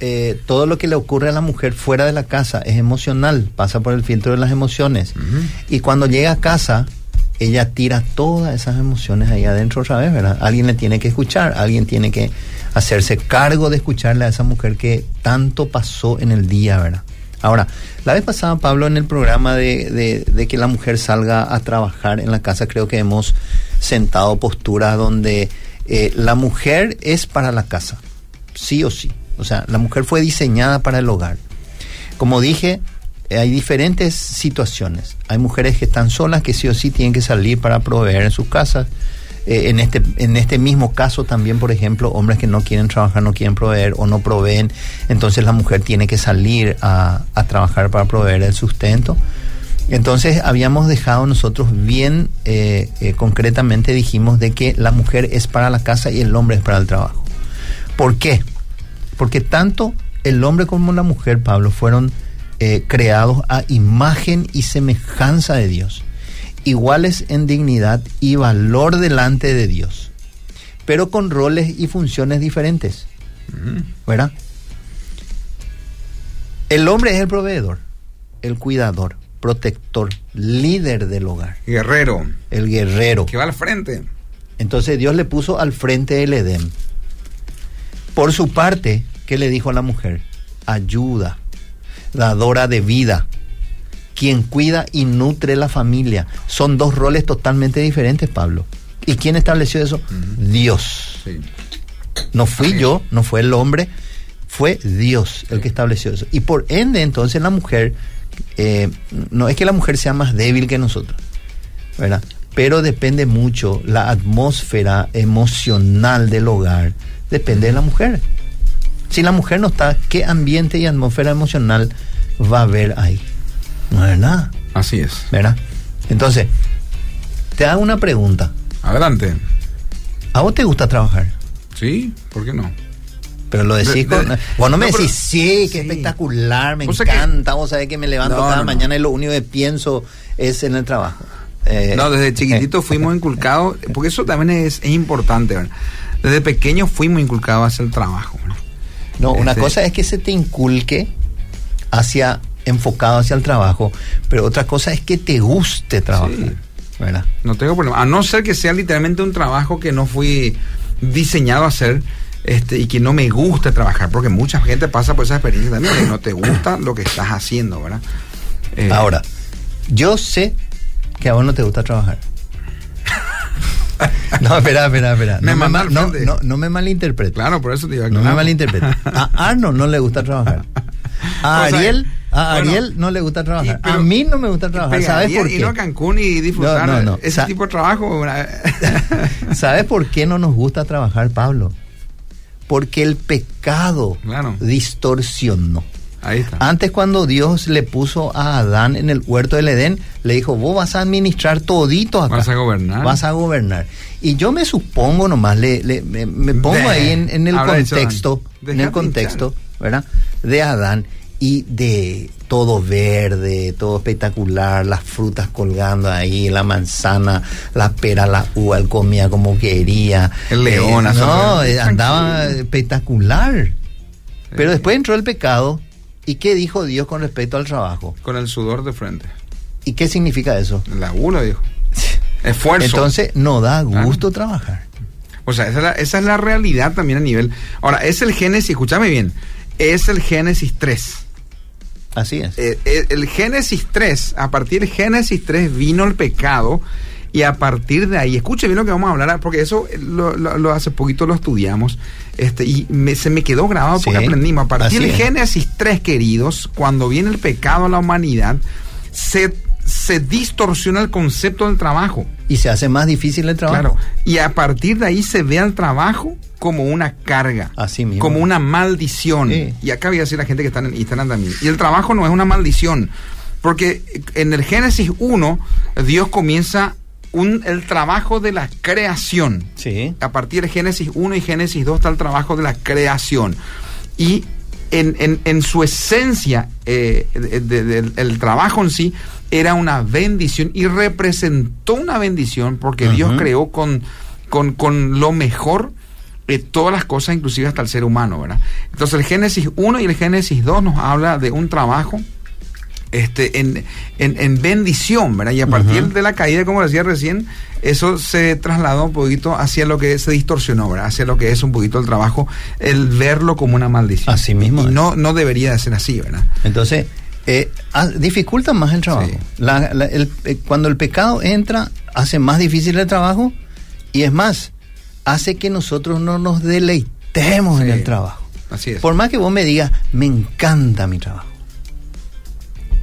eh, todo lo que le ocurre a la mujer fuera de la casa es emocional, pasa por el filtro de las emociones. Y cuando llega a casa, ella tira todas esas emociones ahí adentro otra vez, ¿verdad? Alguien le tiene que escuchar, alguien tiene que hacerse cargo de escucharle a esa mujer que tanto pasó en el día, ¿verdad? Ahora, la vez pasada, Pablo, en el programa de, de- de que la mujer salga a trabajar en la casa, creo que hemos sentado posturas donde eh, la mujer es para la casa, sí o sí. O sea, la mujer fue diseñada para el hogar. Como dije, eh, hay diferentes situaciones. Hay mujeres que están solas que sí o sí tienen que salir para proveer en sus casas. Eh, en, este, en este mismo caso también, por ejemplo, hombres que no quieren trabajar, no quieren proveer o no proveen, entonces la mujer tiene que salir a, trabajar para proveer el sustento. Entonces habíamos dejado nosotros bien eh, concretamente dijimos de que la mujer es para la casa y el hombre es para el trabajo. ¿Por qué? Porque tanto el hombre como la mujer, Pablo, fueron eh, creados a imagen y semejanza de Dios, iguales en dignidad y valor delante de Dios, pero con roles y funciones diferentes. ¿Verdad? El hombre es el proveedor, el cuidador, protector, líder del hogar, Guerrero, el guerrero. que va al frente. Entonces Dios le puso al frente el Edén. Por su parte, ¿qué le dijo a la mujer? Ayuda, dadora de vida, quien cuida y nutre la familia. Son dos roles totalmente diferentes, Pablo. ¿Y quién estableció eso? Dios. Sí. No fui yo, no fue el hombre, fue Dios el que estableció eso. Y por ende, entonces la mujer, eh, no es que la mujer sea más débil que nosotros, ¿verdad? Pero depende mucho la atmósfera emocional del hogar, depende de la mujer. Si la mujer no está, ¿qué ambiente y atmósfera emocional va a haber ahí? No es nada, Así es. ¿verdad? Entonces, te hago una pregunta. Adelante. ¿A vos te gusta trabajar? Sí, ¿por qué no? Pero lo decís De- de- con... Vos no me decís, sí, qué sí. espectacular, me que- encanta, vos sabés que me levanto No, cada no, mañana y lo único que pienso es en el trabajo. Eh, No, desde chiquitito eh, fuimos inculcados, porque eso también es, es importante, ¿verdad? Desde pequeños fuimos inculcados hacia el trabajo. No, una Este- cosa es que se te inculque hacia enfocado hacia el trabajo, pero otra cosa es que te guste trabajar, Sí. ¿verdad? No tengo problema. A no ser que sea literalmente un trabajo que no fui diseñado a hacer este, y que no me gusta trabajar, porque mucha gente pasa por esa experiencia también, que no te gusta lo que estás haciendo, ¿verdad? Eh, Ahora, yo sé que a vos no te gusta trabajar. [laughs] No, espera, espera, espera. Me No me, mal- al no, no, no me malinterpretes. Claro, por eso te digo. No me claro. malinterpretes. A Arno no le gusta trabajar. A Ariel, bueno, Ariel no le gusta trabajar. y- pero- a mí no me gusta trabajar. ¿Sabes por Ir a qué? Cancún y disfrutar No, no, no. ese Sa- tipo de trabajo. [laughs] ¿Sabes por qué no nos gusta trabajar, Pablo? Porque el pecado Claro. distorsionó. Ahí está. Antes cuando Dios le puso a Adán en el huerto del Edén, le dijo, vos vas a administrar todito acá. Vas a gobernar. Vas a gobernar. Y yo me supongo nomás, le, le- me, me pongo De- ahí en, en el contexto, en el contexto, ¿verdad? De Adán y de todo verde, todo espectacular, las frutas colgando ahí, la manzana, la pera, la uva, él comía como quería. El león, Eh, no, andaba espectacular. Pero después entró el pecado. ¿Y qué dijo Dios con respecto al trabajo? Con el sudor de frente. ¿Y qué significa eso? La gula, dijo. [laughs] Esfuerzo. Entonces, no da Claro. gusto trabajar. O sea, esa es, la, esa es la realidad también a nivel. Ahora, es el Génesis, escúchame bien, es el Génesis 3. Así es. Eh, eh, el Génesis 3, a partir de Génesis 3 vino el pecado y a partir de ahí, escuche bien lo que vamos a hablar, porque eso lo, lo- lo hace poquito lo estudiamos este y me- se me quedó grabado porque aprendimos. A partir así de es. Génesis 3, queridos, cuando viene el pecado a la humanidad, se, se distorsiona el concepto del trabajo. Y se hace más difícil el trabajo. Claro. Y a partir de ahí se ve al trabajo como una carga. Así mismo. Como una maldición. Sí. Y acá voy a decir a la gente que está en Instagram también. Y el trabajo no es una maldición. Porque en el Génesis 1, Dios comienza un, el trabajo de la creación. Sí. A partir de Génesis 1 y Génesis 2 está el trabajo de la creación. Y en, en- en su esencia, eh, de- de- del- el trabajo en sí era una bendición y representó una bendición porque Dios creó con, con, con lo mejor eh, todas las cosas, inclusive hasta el ser humano, ¿verdad? Entonces el Génesis 1 y el Génesis 2 nos habla de un trabajo este, en, en, en bendición, ¿verdad? Y a partir de la caída, como decía recién, eso se trasladó un poquito hacia lo que se distorsionó, ¿verdad? Hacia lo que es un poquito el trabajo, el verlo como una maldición. Así mismo Y no, no debería de ser así, ¿verdad? Entonces, eh, ah, dificulta más el trabajo. Sí. La- la- el- eh, cuando el pecado entra, hace más difícil el trabajo y es más, hace que nosotros no nos deleitemos en el trabajo. Así es. Por más que vos me digas, me encanta mi trabajo.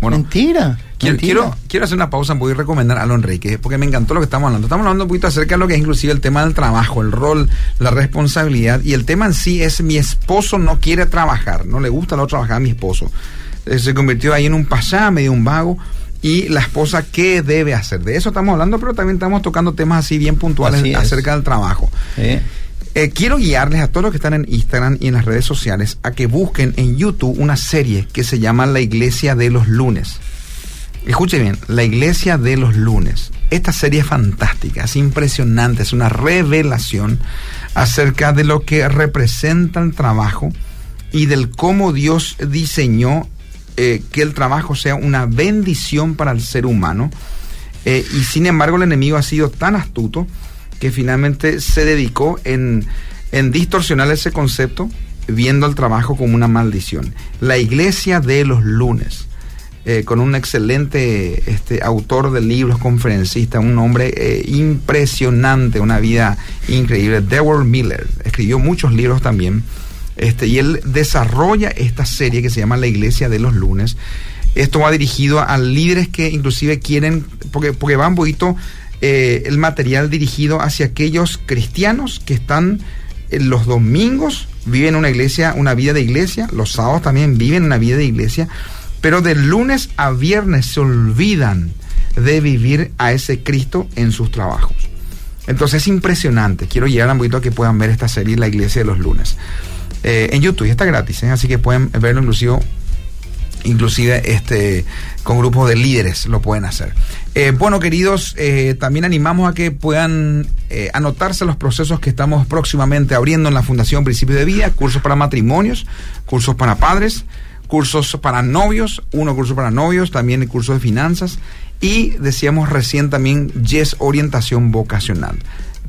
Bueno, mentira. Quiero, mentira. quiero, quiero hacer una pausa, voy a recomendar a Alon Enrique, porque me encantó lo que estamos hablando. Estamos hablando un poquito acerca de lo que es inclusive el tema del trabajo, el rol, la responsabilidad, y el tema en sí es mi esposo no quiere trabajar, no le gusta no trabajar a mi esposo. Eh, se convirtió ahí en un pasá, medio un vago, y la esposa, ¿qué debe hacer? De eso estamos hablando, pero también estamos tocando temas así bien puntuales Así acerca del trabajo. Sí. Eh, quiero guiarles a todos los que están en Instagram y en las redes sociales a que busquen en YouTube una serie que se llama La Iglesia de los Lunes. Escuche bien, La Iglesia de los Lunes. Esta serie es fantástica, es impresionante, es una revelación acerca de lo que representa el trabajo y del cómo Dios diseñó eh, que el trabajo sea una bendición para el ser humano. Eh, y sin embargo el enemigo ha sido tan astuto que finalmente se dedicó en, en distorsionar ese concepto, viendo el trabajo como una maldición. La iglesia de los lunes, eh, con un excelente este, autor de libros, conferencista, un hombre eh, impresionante, una vida increíble, Dewar Miller, escribió muchos libros también, este, y él desarrolla esta serie que se llama La iglesia de los lunes. Esto va dirigido a líderes que inclusive quieren, porque, porque va un poquito eh, el material dirigido hacia aquellos cristianos que están en los domingos, viven una iglesia, una vida de iglesia, los sábados también viven una vida de iglesia, pero de lunes a viernes se olvidan de vivir a ese Cristo en sus trabajos. Entonces es impresionante. Quiero llegar un poquito a que puedan ver esta serie, La Iglesia de los Lunes. Eh, en YouTube, está gratis, ¿eh? así que pueden verlo inclusive inclusive este con grupos de líderes lo pueden hacer. Eh, bueno, queridos, eh, también animamos a que puedan eh, anotarse los procesos que estamos próximamente abriendo en la Fundación Principio de Vida, cursos para matrimonios, cursos para padres, cursos para novios, uno curso para novios, también el curso de finanzas y decíamos recién también Yes Orientación Vocacional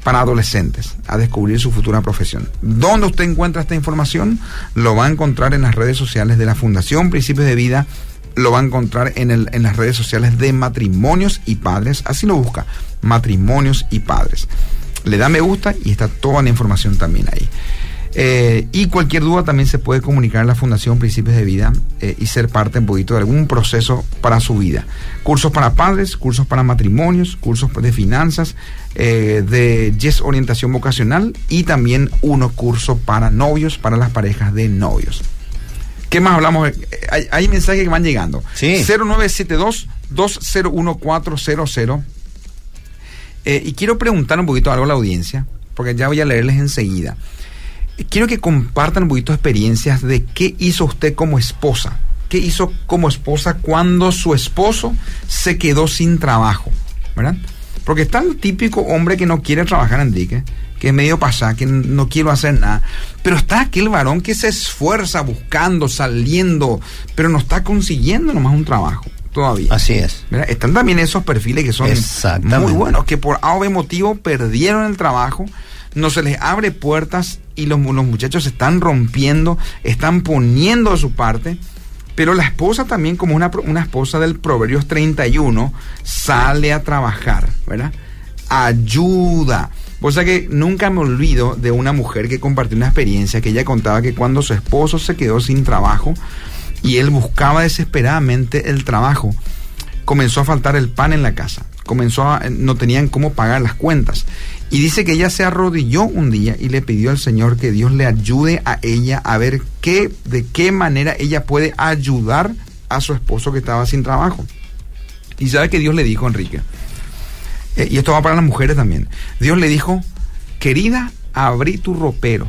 para adolescentes a descubrir su futura profesión. ¿Dónde usted encuentra esta información? Lo va a encontrar en las redes sociales de la Fundación Principios de Vida, lo va a encontrar en, el, en las redes sociales de Matrimonios y Padres, así lo busca, Matrimonios y Padres. Le da me gusta y está toda la información también ahí. Eh, y cualquier duda también se puede comunicar a la Fundación Principios de Vida eh, y ser parte un poquito de algún proceso para su vida. Cursos para padres, cursos para matrimonios, cursos de finanzas, eh, de Yes Orientación Vocacional y también uno curso para novios, para las parejas de novios. ¿Qué más hablamos? Hay, hay mensajes que van llegando. Sí. 0972-201400. Eh, y quiero preguntar un poquito algo a la audiencia, porque ya voy a leerles enseguida. Quiero que compartan un poquito experiencias de qué hizo usted como esposa. ¿Qué hizo como esposa cuando su esposo se quedó sin trabajo? ¿Verdad? Porque está el típico hombre que no quiere trabajar, Enrique, que es medio pasado, que no quiero hacer nada. Pero está aquel varón que se esfuerza buscando, saliendo, pero no está consiguiendo nomás un trabajo todavía. Así es. ¿verdad? Están también esos perfiles que son muy buenos, que por A o B motivo perdieron el trabajo, no se les abre puertas y los, los muchachos se están rompiendo, están poniendo de su parte. Pero la esposa también, como una, una esposa del Proverbios 31, sale a trabajar, ¿verdad? Ayuda. O sea que nunca me olvido de una mujer que compartió una experiencia que ella contaba que cuando su esposo se quedó sin trabajo y él buscaba desesperadamente el trabajo, comenzó a faltar el pan en la casa, comenzó no tenían cómo pagar las cuentas. Y dice que ella se arrodilló un día y le pidió al Señor que Dios le ayude a ella a ver qué, de qué manera ella puede ayudar a su esposo que estaba sin trabajo. Y sabe que Dios le dijo, Enrique, eh, y esto va para las mujeres también. Dios le dijo, querida, abrí tu ropero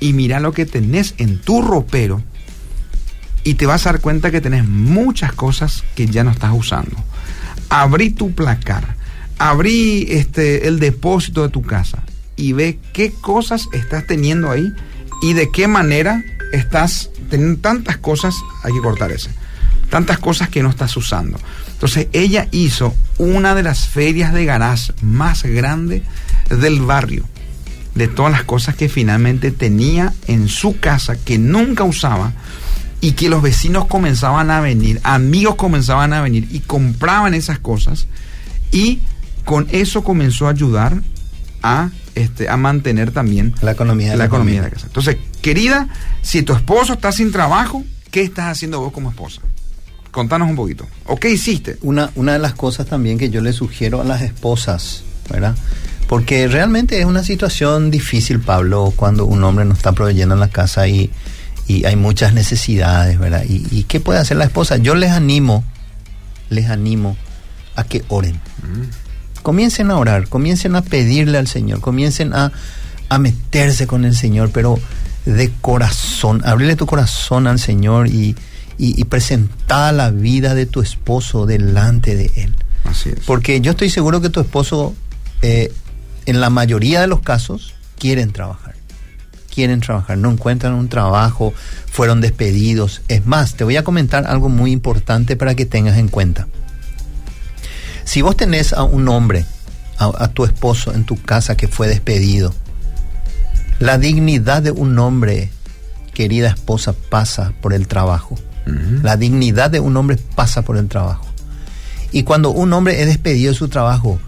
y mira lo que tenés en tu ropero y te vas a dar cuenta que tenés muchas cosas que ya no estás usando. Abrí tu placar, abrí este, el depósito de tu casa y ve qué cosas estás teniendo ahí y de qué manera estás teniendo tantas cosas, hay que cortar ese, tantas cosas que no estás usando. Entonces ella hizo una de las ferias de garage más grande del barrio, de todas las cosas que finalmente tenía en su casa que nunca usaba y que los vecinos comenzaban a venir, amigos comenzaban a venir y compraban esas cosas y con eso comenzó a ayudar a, este, a mantener también La economía de la la economía de la casa. Entonces, querida, si tu esposo está sin trabajo, ¿qué estás haciendo vos como esposa? Contanos un poquito. ¿O qué hiciste? Una, una de las cosas también que yo le sugiero a las esposas, ¿verdad? Porque realmente es una situación difícil, Pablo, cuando un hombre no está proveyendo en la casa y, y hay muchas necesidades, ¿verdad? Y, y qué puede hacer la esposa? Yo les animo, les animo a que oren. Comiencen a orar, comiencen a pedirle al Señor, comiencen a, a meterse con el Señor, pero de corazón, abrirle tu corazón al Señor y, y, y presentar la vida de tu esposo delante de Él. Así es. Porque yo estoy seguro que tu esposo, eh, en la mayoría de los casos, quieren trabajar. Quieren trabajar, no encuentran un trabajo, fueron despedidos. Es más, te voy a comentar algo muy importante para que tengas en cuenta. Si vos tenés a un hombre, a, a tu esposo en tu casa que fue despedido, la dignidad de un hombre, querida esposa, pasa por el trabajo. La dignidad de un hombre pasa por el trabajo. Y cuando un hombre es despedido de su trabajo,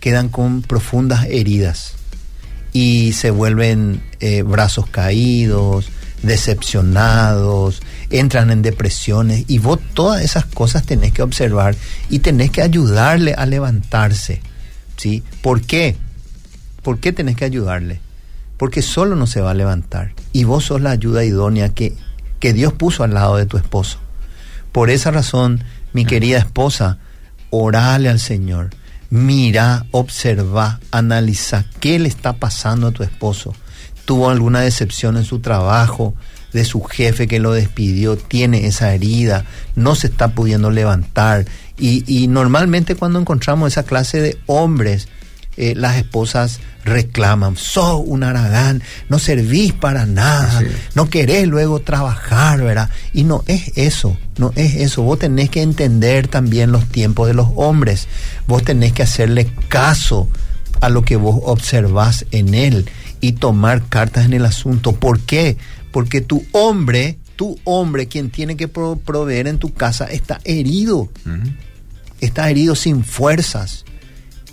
quedan con profundas heridas y se vuelven eh, brazos caídos, decepcionados, entran en depresiones y vos todas esas cosas tenés que observar y tenés que ayudarle a levantarse. ¿sí? ¿Por qué? ¿Por qué tenés que ayudarle? Porque solo no se va a levantar y vos sos la ayuda idónea que, que Dios puso al lado de tu esposo. Por esa razón, mi querida esposa, orale al Señor. Mira, observa, analiza qué le está pasando a tu esposo. ¿Tuvo alguna decepción en su trabajo? De su jefe que lo despidió, tiene esa herida, no se está pudiendo levantar. Y, y normalmente cuando encontramos esa clase de hombres, eh, las esposas reclaman, sos un aragán, no servís para nada, no querés luego trabajar, ¿verdad? Y no es eso, no es eso. Vos tenés que entender también los tiempos de los hombres, vos tenés que hacerle caso a lo que vos observás en él y tomar cartas en el asunto. ¿Por qué? Porque tu hombre, tu hombre, quien tiene que pro- proveer en tu casa, está herido, está herido sin fuerzas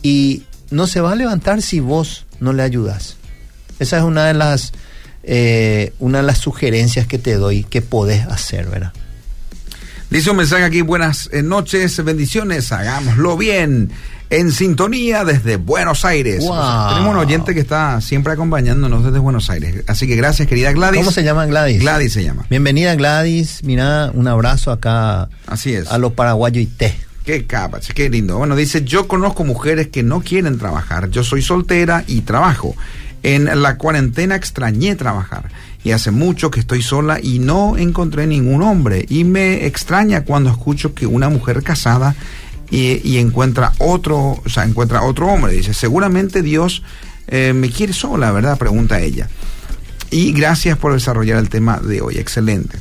y no se va a levantar si vos no le ayudas. Esa es una de las eh, una de las sugerencias que te doy que podés hacer, ¿verdad? Dice un mensaje aquí, buenas eh, noches, bendiciones, hagámoslo bien. En sintonía desde Buenos Aires. Wow. O sea, tenemos un oyente que está siempre acompañándonos desde Buenos Aires. Así que gracias, querida Gladys. ¿Cómo se llama Gladys? Gladys se llama. Bienvenida Gladys, mira, un abrazo acá Así es. a los paraguayos y té. Qué capa, qué lindo. Bueno, dice, yo conozco mujeres que no quieren trabajar. Yo soy soltera y trabajo. En la cuarentena extrañé trabajar. Y hace mucho que estoy sola y no encontré ningún hombre. Y me extraña cuando escucho que una mujer casada y, y encuentra otro, o sea, encuentra otro hombre. Dice, seguramente Dios eh, me quiere sola, ¿verdad? Pregunta ella. Y gracias por desarrollar el tema de hoy. Excelente.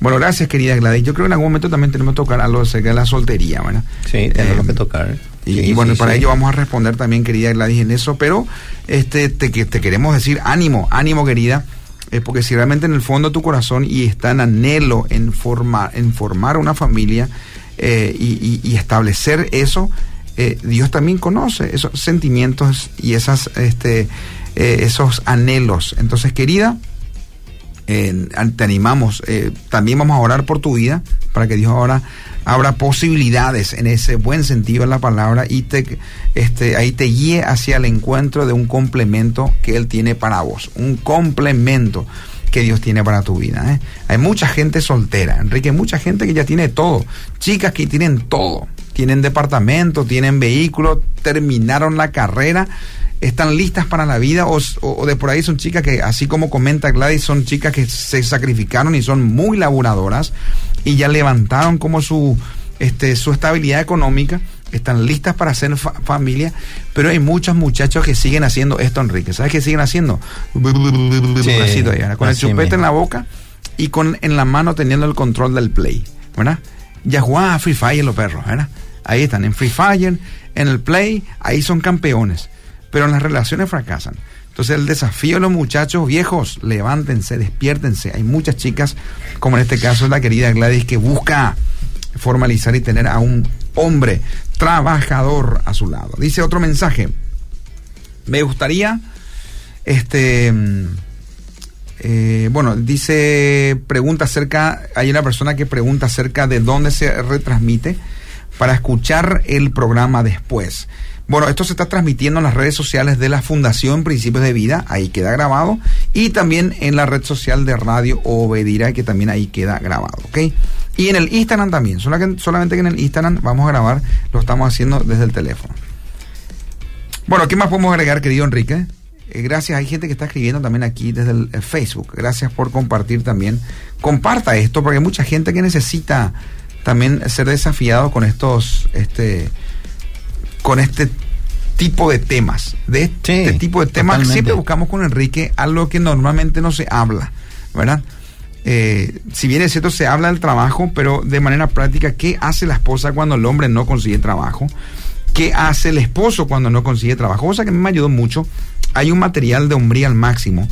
Bueno, gracias, querida Gladys. Yo creo que en algún momento también tenemos que tocar algo acerca de la soltería, ¿verdad? Sí, tenemos Eh, que tocar. Y, Sí, y bueno, sí, para sí. ello vamos a responder también, querida Gladys, en eso, pero este te, te queremos decir ánimo, ánimo, querida, eh, porque si realmente en el fondo de tu corazón y está en anhelo en formar, en formar una familia eh, y, establecer eso, eh, Dios también conoce esos sentimientos y esas, este, eh, esos anhelos. Entonces, querida, te animamos. también vamos a orar por tu vida para que Dios ahora abra posibilidades en ese buen sentido de la palabra y te, este, ahí te guíe hacia el encuentro de un complemento que Él tiene para vos. Un complemento que Dios tiene para tu vida. ¿eh? Hay mucha gente soltera, Enrique, mucha gente que ya tiene todo. Chicas que tienen todo. Tienen departamento, tienen vehículo, terminaron la carrera están listas para la vida o, o- de por ahí son chicas que, así como comenta Gladys, son chicas que se sacrificaron y son muy laburadoras y ya levantaron como su, este, su estabilidad económica, están listas para hacer fa- familia, pero hay muchos muchachos que siguen haciendo esto, Enrique. ¿Sabes qué siguen haciendo? Así todavía, ¿verdad? con el chupete mismo. en la boca y con en la mano teniendo el control del play, ¿verdad? Ya jugaban a Free Fire los perros, ¿verdad? Ahí están, en Free Fire, en el play, ahí son campeones, pero en las relaciones fracasan. Entonces el desafío de los muchachos viejos, levántense, despiértense. Hay muchas chicas, como en este caso la querida Gladys, que busca formalizar y tener a un hombre trabajador a su lado. Dice otro mensaje. Me gustaría, este, mm, eh, bueno, dice, pregunta acerca, hay una persona que pregunta acerca de dónde se retransmite para escuchar el programa después. Bueno, esto se está transmitiendo en las redes sociales de la Fundación Principios de Vida, ahí queda grabado, y también en la red social de Radio Obedira, que también ahí queda grabado, ¿ok? Y en el Instagram también, solamente que en el Instagram vamos a grabar, lo estamos haciendo desde el teléfono. Bueno, ¿qué más podemos agregar, querido Enrique? Eh, gracias, hay gente que está escribiendo también aquí desde el eh, Facebook. Gracias por compartir también. Comparta esto porque hay mucha gente que necesita también ser desafiado con estos, este, con este tipo de temas. De este Sí, tipo de temas totalmente. siempre buscamos con Enrique algo que normalmente no se habla, ¿verdad? Eh, si bien es cierto, se habla del trabajo, pero de manera práctica, ¿qué hace la esposa cuando el hombre no consigue trabajo? ¿Qué hace el esposo cuando no consigue trabajo? Cosa que a mí me ayudó mucho. Hay un material de hombría al máximo.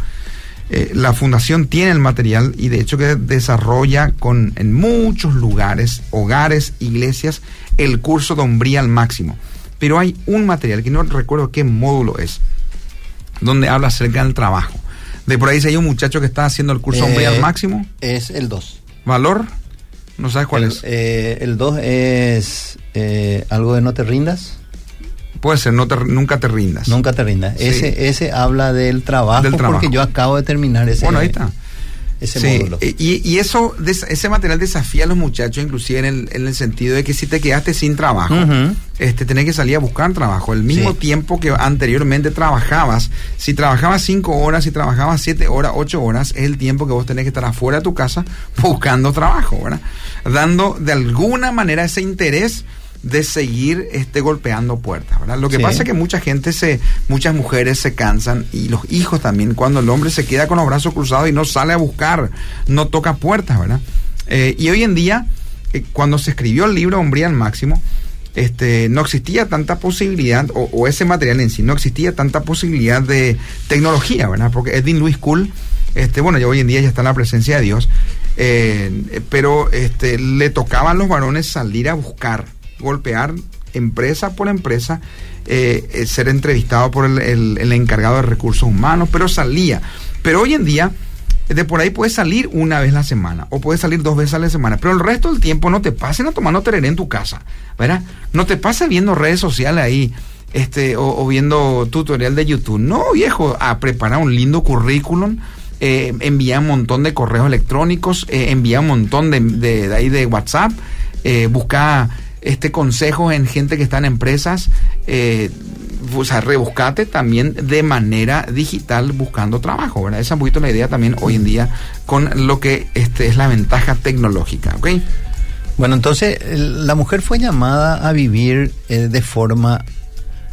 Eh, la fundación tiene el material y de hecho que desarrolla con en muchos lugares, hogares, iglesias, el curso de hombría al máximo. Pero hay un material que no recuerdo qué módulo es, donde habla acerca del trabajo. De por ahí si hay un muchacho que está haciendo el curso Eh, al máximo, Es el 2. valor, no sabes cuál es. el 2 es eh, algo de no te rindas. Puede ser, no te- nunca te rindas. Nunca te rindas. Sí. Ese, ese habla del trabajo, Del trabajo. porque yo acabo de terminar ese, Bueno, ahí está. Ese Sí, módulo. eh, Y, y eso, ese material desafía a los muchachos, inclusive en el, en el sentido de que si te quedaste sin trabajo, este, tenés que salir a buscar trabajo. El mismo Sí. tiempo que anteriormente trabajabas, si trabajabas cinco horas, si trabajabas siete horas, ocho horas, es el tiempo que vos tenés que estar afuera de tu casa [laughs] buscando trabajo, ¿verdad? Dando de alguna manera ese interés de seguir este golpeando puertas, ¿verdad? Lo que Sí. pasa es que mucha gente se, muchas mujeres se cansan y los hijos también, cuando el hombre se queda con los brazos cruzados y no sale a buscar, no toca puertas, ¿verdad? Eh, y hoy en día, eh, cuando se escribió el libro Hombría al Máximo, este, no existía tanta posibilidad, o, o ese material en sí, no existía tanta posibilidad de tecnología, ¿verdad? Porque Edwin Louis Cool, este, bueno, ya hoy en día ya está en la presencia de Dios, eh, pero este, le tocaban a los varones salir a buscar, golpear empresa por empresa, eh, eh, ser entrevistado por el, el- encargado de recursos humanos, pero salía. Pero hoy en día de por ahí puedes salir una vez a la semana o puedes salir dos veces a la semana, pero el resto del tiempo no te pases no tomando tereré en tu casa, ¿verdad? No te pases viendo redes sociales ahí este, o, o viendo tutorial de YouTube. No, viejo, a preparar un lindo currículum, eh, envía un montón de correos electrónicos, eh, envía un montón de, de, de ahí de WhatsApp, eh, busca este consejos en gente que está en empresas, eh, o sea, rebuscate también de manera digital buscando trabajo, ¿verdad? Esa es un poquito la idea también hoy en día con lo que este es la ventaja tecnológica, ¿ok? Bueno, entonces la mujer fue llamada a vivir eh, de forma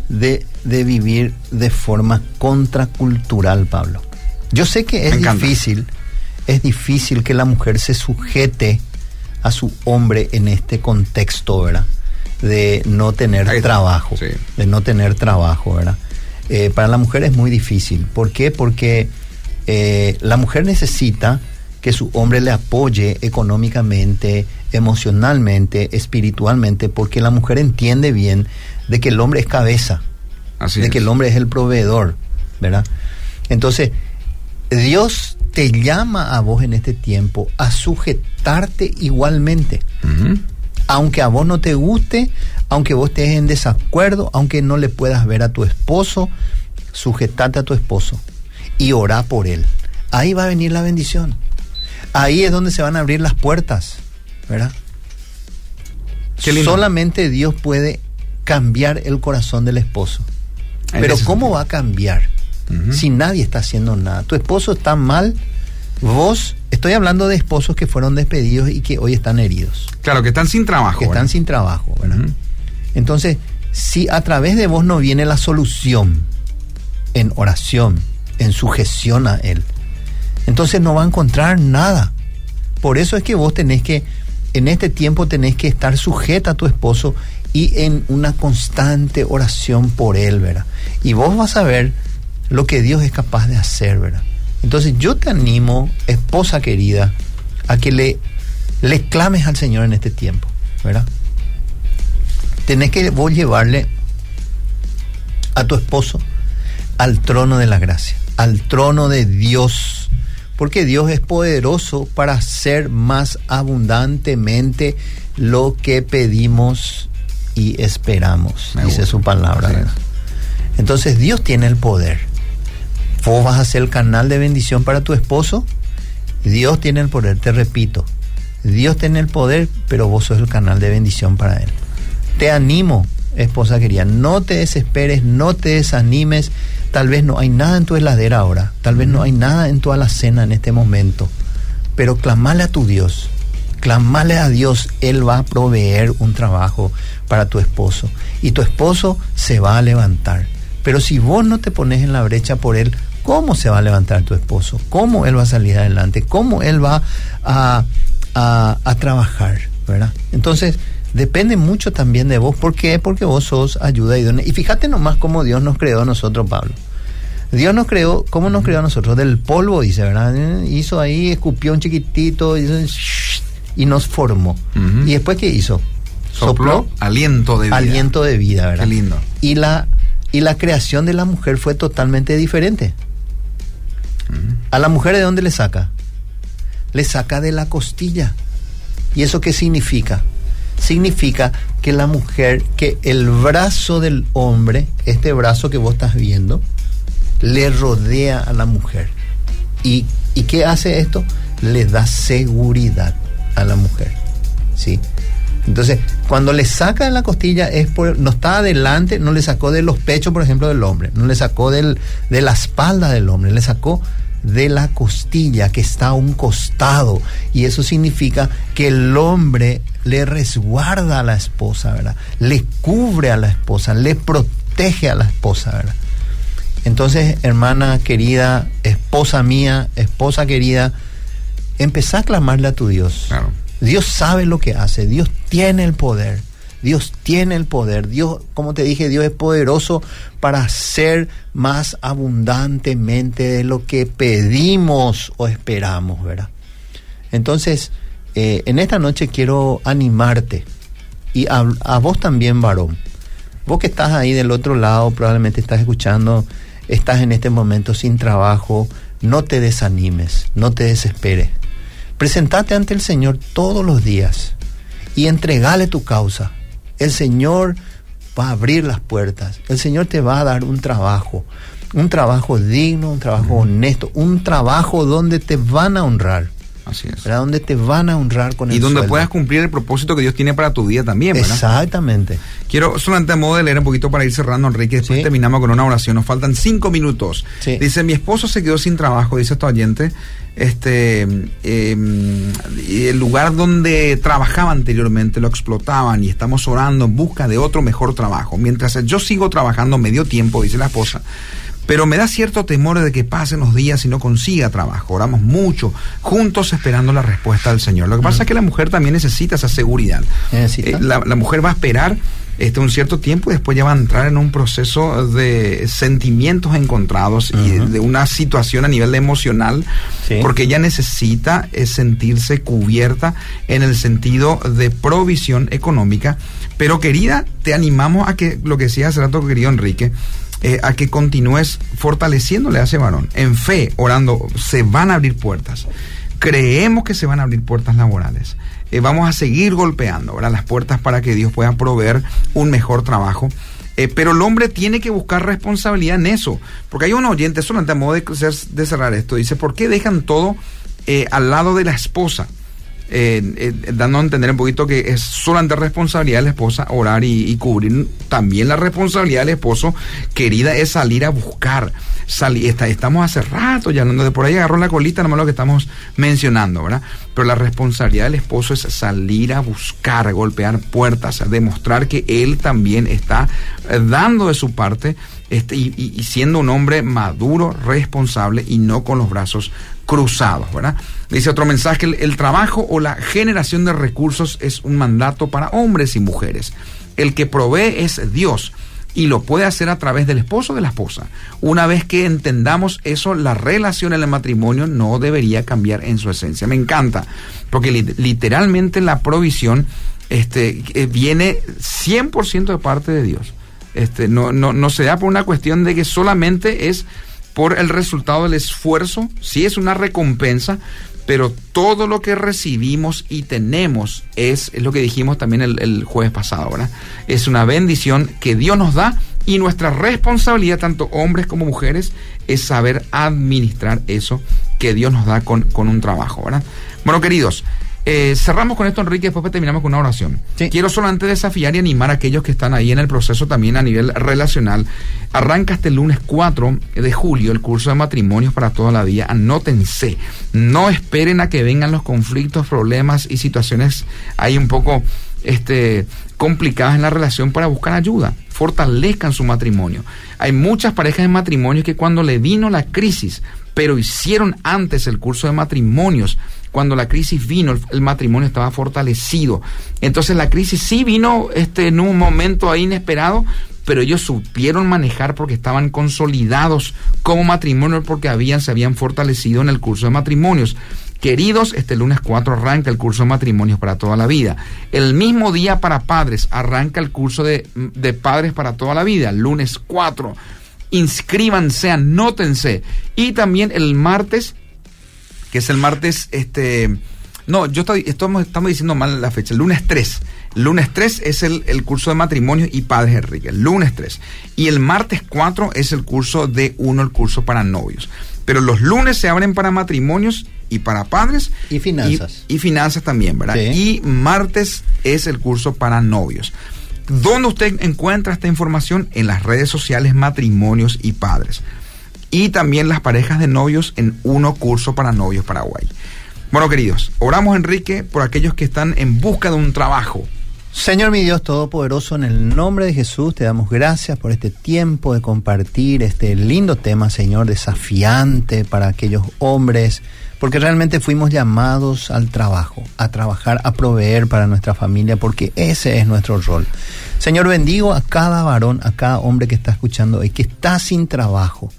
de, de vivir de forma contracultural, Pablo. Yo sé que es difícil, es difícil que la mujer se sujete a su hombre en este contexto, ¿verdad? De no tener trabajo, sí. de no tener trabajo, ¿verdad? Eh, para la mujer es muy difícil. ¿Por qué? Porque eh, la mujer necesita que su hombre le apoye económicamente, emocionalmente, espiritualmente, porque la mujer entiende bien de que el hombre es cabeza, Así de es. que el hombre es el proveedor, ¿verdad? Entonces, Dios te llama a vos en este tiempo a sujetarte igualmente. Aunque a vos no te guste, aunque vos estés en desacuerdo, aunque no le puedas ver a tu esposo, sujetate a tu esposo y orá por él. Ahí va a venir la bendición. Ahí es donde se van a abrir las puertas, ¿verdad? Solamente Dios puede cambiar el corazón del esposo. Pero ¿cómo va a cambiar Si nadie está haciendo nada? Tu esposo está mal, vos, estoy hablando de esposos que fueron despedidos y que hoy están heridos, Claro, que están sin trabajo. que están sin trabajo. Entonces, si a través de vos no viene la solución en oración, en sujeción a Él, entonces no va a encontrar nada. Por eso es que vos tenés que, en este tiempo tenés que estar sujeta a tu esposo y en una constante oración por Él, ¿verdad? Y vos vas a ver lo que Dios es capaz de hacer, ¿verdad? Entonces yo te animo, esposa querida, a que le, le clames al Señor en este tiempo, ¿verdad? tenés que vos llevarle a tu esposo al trono de la gracia, al trono de Dios, porque Dios es poderoso para hacer más abundantemente lo que pedimos y esperamos, Me dice gusta. su palabra. ¿verdad? Entonces Dios tiene el poder. Vos vas a ser el canal de bendición para tu esposo. Dios tiene el poder, te repito. Dios tiene el poder, pero vos sos el canal de bendición para él. Te animo, esposa querida, no te desesperes, no te desanimes. Tal vez no hay nada en tu heladera ahora, tal vez no hay nada en tu alacena en este momento, pero clamale a tu Dios, clamale a Dios, Él va a proveer un trabajo para tu esposo y tu esposo se va a levantar. Pero si vos no te pones en la brecha por Él, ¿cómo se va a levantar tu esposo? ¿Cómo Él va a salir adelante? ¿Cómo Él va a, a, a trabajar? ¿Verdad? Entonces, depende mucho también de vos. ¿Por qué? Porque vos sos ayuda idónea. Y fíjate nomás cómo Dios nos creó a nosotros, Pablo. Dios nos creó, ¿cómo nos creó a nosotros? Del polvo, dice, ¿verdad? Hizo ahí, escupió un chiquitito hizo, y nos formó. ¿Y después qué hizo? Sopló aliento de vida. aliento de vida, ¿verdad? Qué lindo. Y la, y la creación de la mujer fue totalmente diferente. ¿A la mujer de dónde le saca? Le saca de la costilla. ¿Y eso qué significa? Significa que la mujer, que el brazo del hombre, este brazo que vos estás viendo, le rodea a la mujer. ¿Y, ¿y qué hace esto? Le da seguridad a la mujer. ¿Sí? Entonces, cuando le saca de la costilla, es por, no está adelante, no le sacó de los pechos, por ejemplo, del hombre, no le sacó del, de la espalda del hombre, le sacó de la costilla que está a un costado. Y eso significa que el hombre le resguarda a la esposa, ¿verdad? Le cubre a la esposa, le protege a la esposa, ¿verdad? Entonces, hermana querida, esposa mía, esposa querida, empezá a clamarle a tu Dios. Claro. Dios sabe lo que hace, Dios tiene el poder, Dios tiene el poder, Dios, como te dije, Dios es poderoso para hacer más abundantemente de lo que pedimos o esperamos, ¿verdad? Entonces, eh, en esta noche quiero animarte y a, a vos también, varón. Vos que estás ahí del otro lado, probablemente estás escuchando, estás en este momento sin trabajo, no te desanimes, no te desesperes. Presentate ante el Señor todos los días y entregale tu causa. El Señor va a abrir las puertas. El Señor te va a dar un trabajo, un trabajo digno, un trabajo honesto, un trabajo donde te van a honrar. Así es. ¿verdad? Donde te van a honrar con Y el donde sueldo. puedas cumplir el propósito que Dios tiene para tu vida también, ¿verdad? Exactamente. Quiero solamente a modo de leer un poquito para ir cerrando, Enrique. Después Sí. terminamos con una oración. Nos faltan cinco minutos. Sí. Dice: Mi esposo se quedó sin trabajo, dice este oyente. Este, eh, y el lugar donde trabajaba anteriormente lo explotaban y estamos orando en busca de otro mejor trabajo. Mientras yo sigo trabajando medio tiempo, dice la esposa. Pero me da cierto temor de que pasen los días y no consiga trabajo. Oramos mucho, juntos esperando la respuesta del Señor. Lo que pasa es que la mujer también necesita esa seguridad. Necesita. Eh, la, la mujer va a esperar este, un cierto tiempo y después ya va a entrar en un proceso de sentimientos encontrados y de una situación a nivel emocional, Sí. porque ella necesita eh, sentirse cubierta en el sentido de provisión económica. Pero querida, te animamos a que, lo que decía hace rato, querido Enrique, eh, a que continúes fortaleciéndole a ese varón. En fe, orando, se van a abrir puertas. Creemos que se van a abrir puertas laborales. Eh, vamos a seguir golpeando ¿verdad? las puertas para que Dios pueda proveer un mejor trabajo. Eh, pero el hombre tiene que buscar responsabilidad en eso. Porque hay un oyente, solamente a modo de, cer- de cerrar esto, dice, ¿por qué dejan todo al lado de la esposa? Eh, eh, dando a entender un poquito que es solamente responsabilidad de la esposa orar y, cubrir. También la responsabilidad del esposo, querida, es salir a buscar. Salir, está, estamos hace rato ya hablando de por ahí agarró la colita, nomás lo que estamos mencionando, ¿verdad? Pero la responsabilidad del esposo es salir a buscar, golpear puertas, demostrar que él también está eh, dando de su parte este, y- y siendo un hombre maduro, responsable y no con los brazos cruzados, ¿verdad? Dice otro mensaje, el, trabajo o la generación de recursos es un mandato para hombres y mujeres. El que provee es Dios y lo puede hacer a través del esposo o de la esposa. Una vez que entendamos eso, la relación en el matrimonio no debería cambiar en su esencia. Me encanta, porque li- literalmente la provisión este, eh, viene 100% de parte de Dios. Este, no, no, no se da por una cuestión de que solamente es por el resultado del esfuerzo, sí es una recompensa, pero todo lo que recibimos y tenemos es, es lo que dijimos también el, el jueves pasado, ¿verdad? Es una bendición que Dios nos da y nuestra responsabilidad, tanto hombres como mujeres, es saber administrar eso que Dios nos da con, con un trabajo, ¿verdad? Bueno, queridos, eh, cerramos con esto, Enrique, después terminamos con una oración. Sí. Quiero solamente desafiar y animar a aquellos que están ahí en el proceso también a nivel relacional. Arranca este lunes 4 de julio el curso de matrimonios para toda la vida. Anótense. No esperen a que vengan los conflictos, problemas y situaciones ahí un poco este, complicadas en la relación para buscar ayuda. Fortalezcan su matrimonio. Hay muchas parejas de matrimonios que cuando le vino la crisis, pero hicieron antes el curso de matrimonios, cuando la crisis vino, el, matrimonio estaba fortalecido. Entonces la crisis sí vino este, en un momento ahí inesperado, pero ellos supieron manejar porque estaban consolidados como matrimonio, porque habían, se habían fortalecido en el curso de matrimonios. Queridos, este lunes 4 arranca el curso de matrimonios para toda la vida. El mismo día para padres arranca el curso de, de padres para toda la vida, lunes 4. Inscríbanse, anótense. Y también el martes, que es el martes, este... No, yo estoy, estamos, estamos diciendo mal la fecha. El lunes 3. El lunes 3 es el, el curso de matrimonios y padres Enrique. El lunes 3. Y el martes 4 es el curso de uno, el curso para novios. Pero los lunes se abren para matrimonios y para padres. Y finanzas. Y, y finanzas también, ¿verdad? Sí. Y martes es el curso para novios. ¿Dónde usted encuentra esta información? En las redes sociales Matrimonios y Padres. Y también las parejas de novios en Uno Curso para Novios Paraguay. Bueno, queridos, oramos, Enrique, por aquellos que están en busca de un trabajo. Señor mi Dios Todopoderoso, en el nombre de Jesús te damos gracias por este tiempo de compartir este lindo tema, Señor, desafiante para aquellos hombres, porque realmente fuimos llamados al trabajo, a trabajar, a proveer para nuestra familia, porque ese es nuestro rol. Señor, bendigo a cada varón, a cada hombre que está escuchando y que está sin trabajo,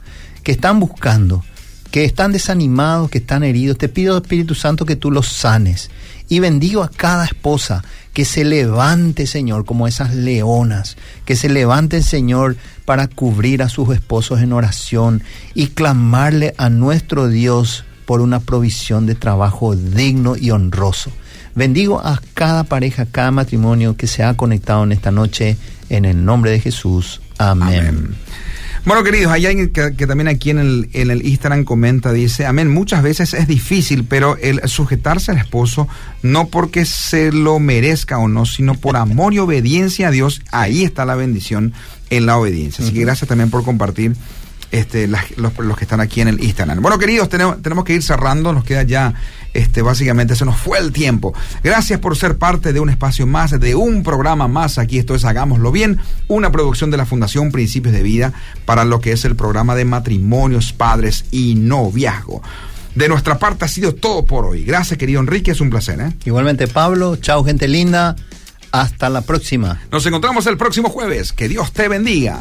que están buscando. que están desanimados, que están heridos. Te pido, Espíritu Santo, que tú los sanes. Y bendigo a cada esposa que se levante, Señor, como esas leonas, que se levanten, Señor, para cubrir a sus esposos en oración y clamarle a nuestro Dios por una provisión de trabajo digno y honroso. Bendigo a cada pareja, cada matrimonio que se ha conectado en esta noche, en el nombre de Jesús. Amén. Amén. Bueno, queridos, hay alguien que, que también aquí en el, en el Instagram comenta, dice, amén, muchas veces es difícil, pero el sujetarse al esposo, no porque se lo merezca o no, sino por [laughs] amor y obediencia a Dios, ahí está la bendición en la obediencia. Así que gracias también por compartir este, las- los, los que están aquí en el Instagram. Bueno, queridos, tenemos, tenemos que ir cerrando, nos queda ya, este, básicamente se nos fue el tiempo. Gracias por ser parte de un espacio más, de un programa más. Aquí esto es Hagámoslo Bien, una producción de la Fundación Principios de Vida para lo que es el programa de matrimonios, padres y noviazgo. De nuestra parte ha sido todo por hoy. Gracias, querido Enrique, es un placer. ¿eh? Igualmente, Pablo, chao, gente linda. Hasta la próxima. Nos encontramos el próximo jueves. Que Dios te bendiga.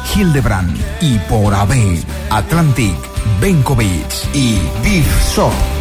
Hildebrand y por AB, Atlantic, Benkovic y Big Shop.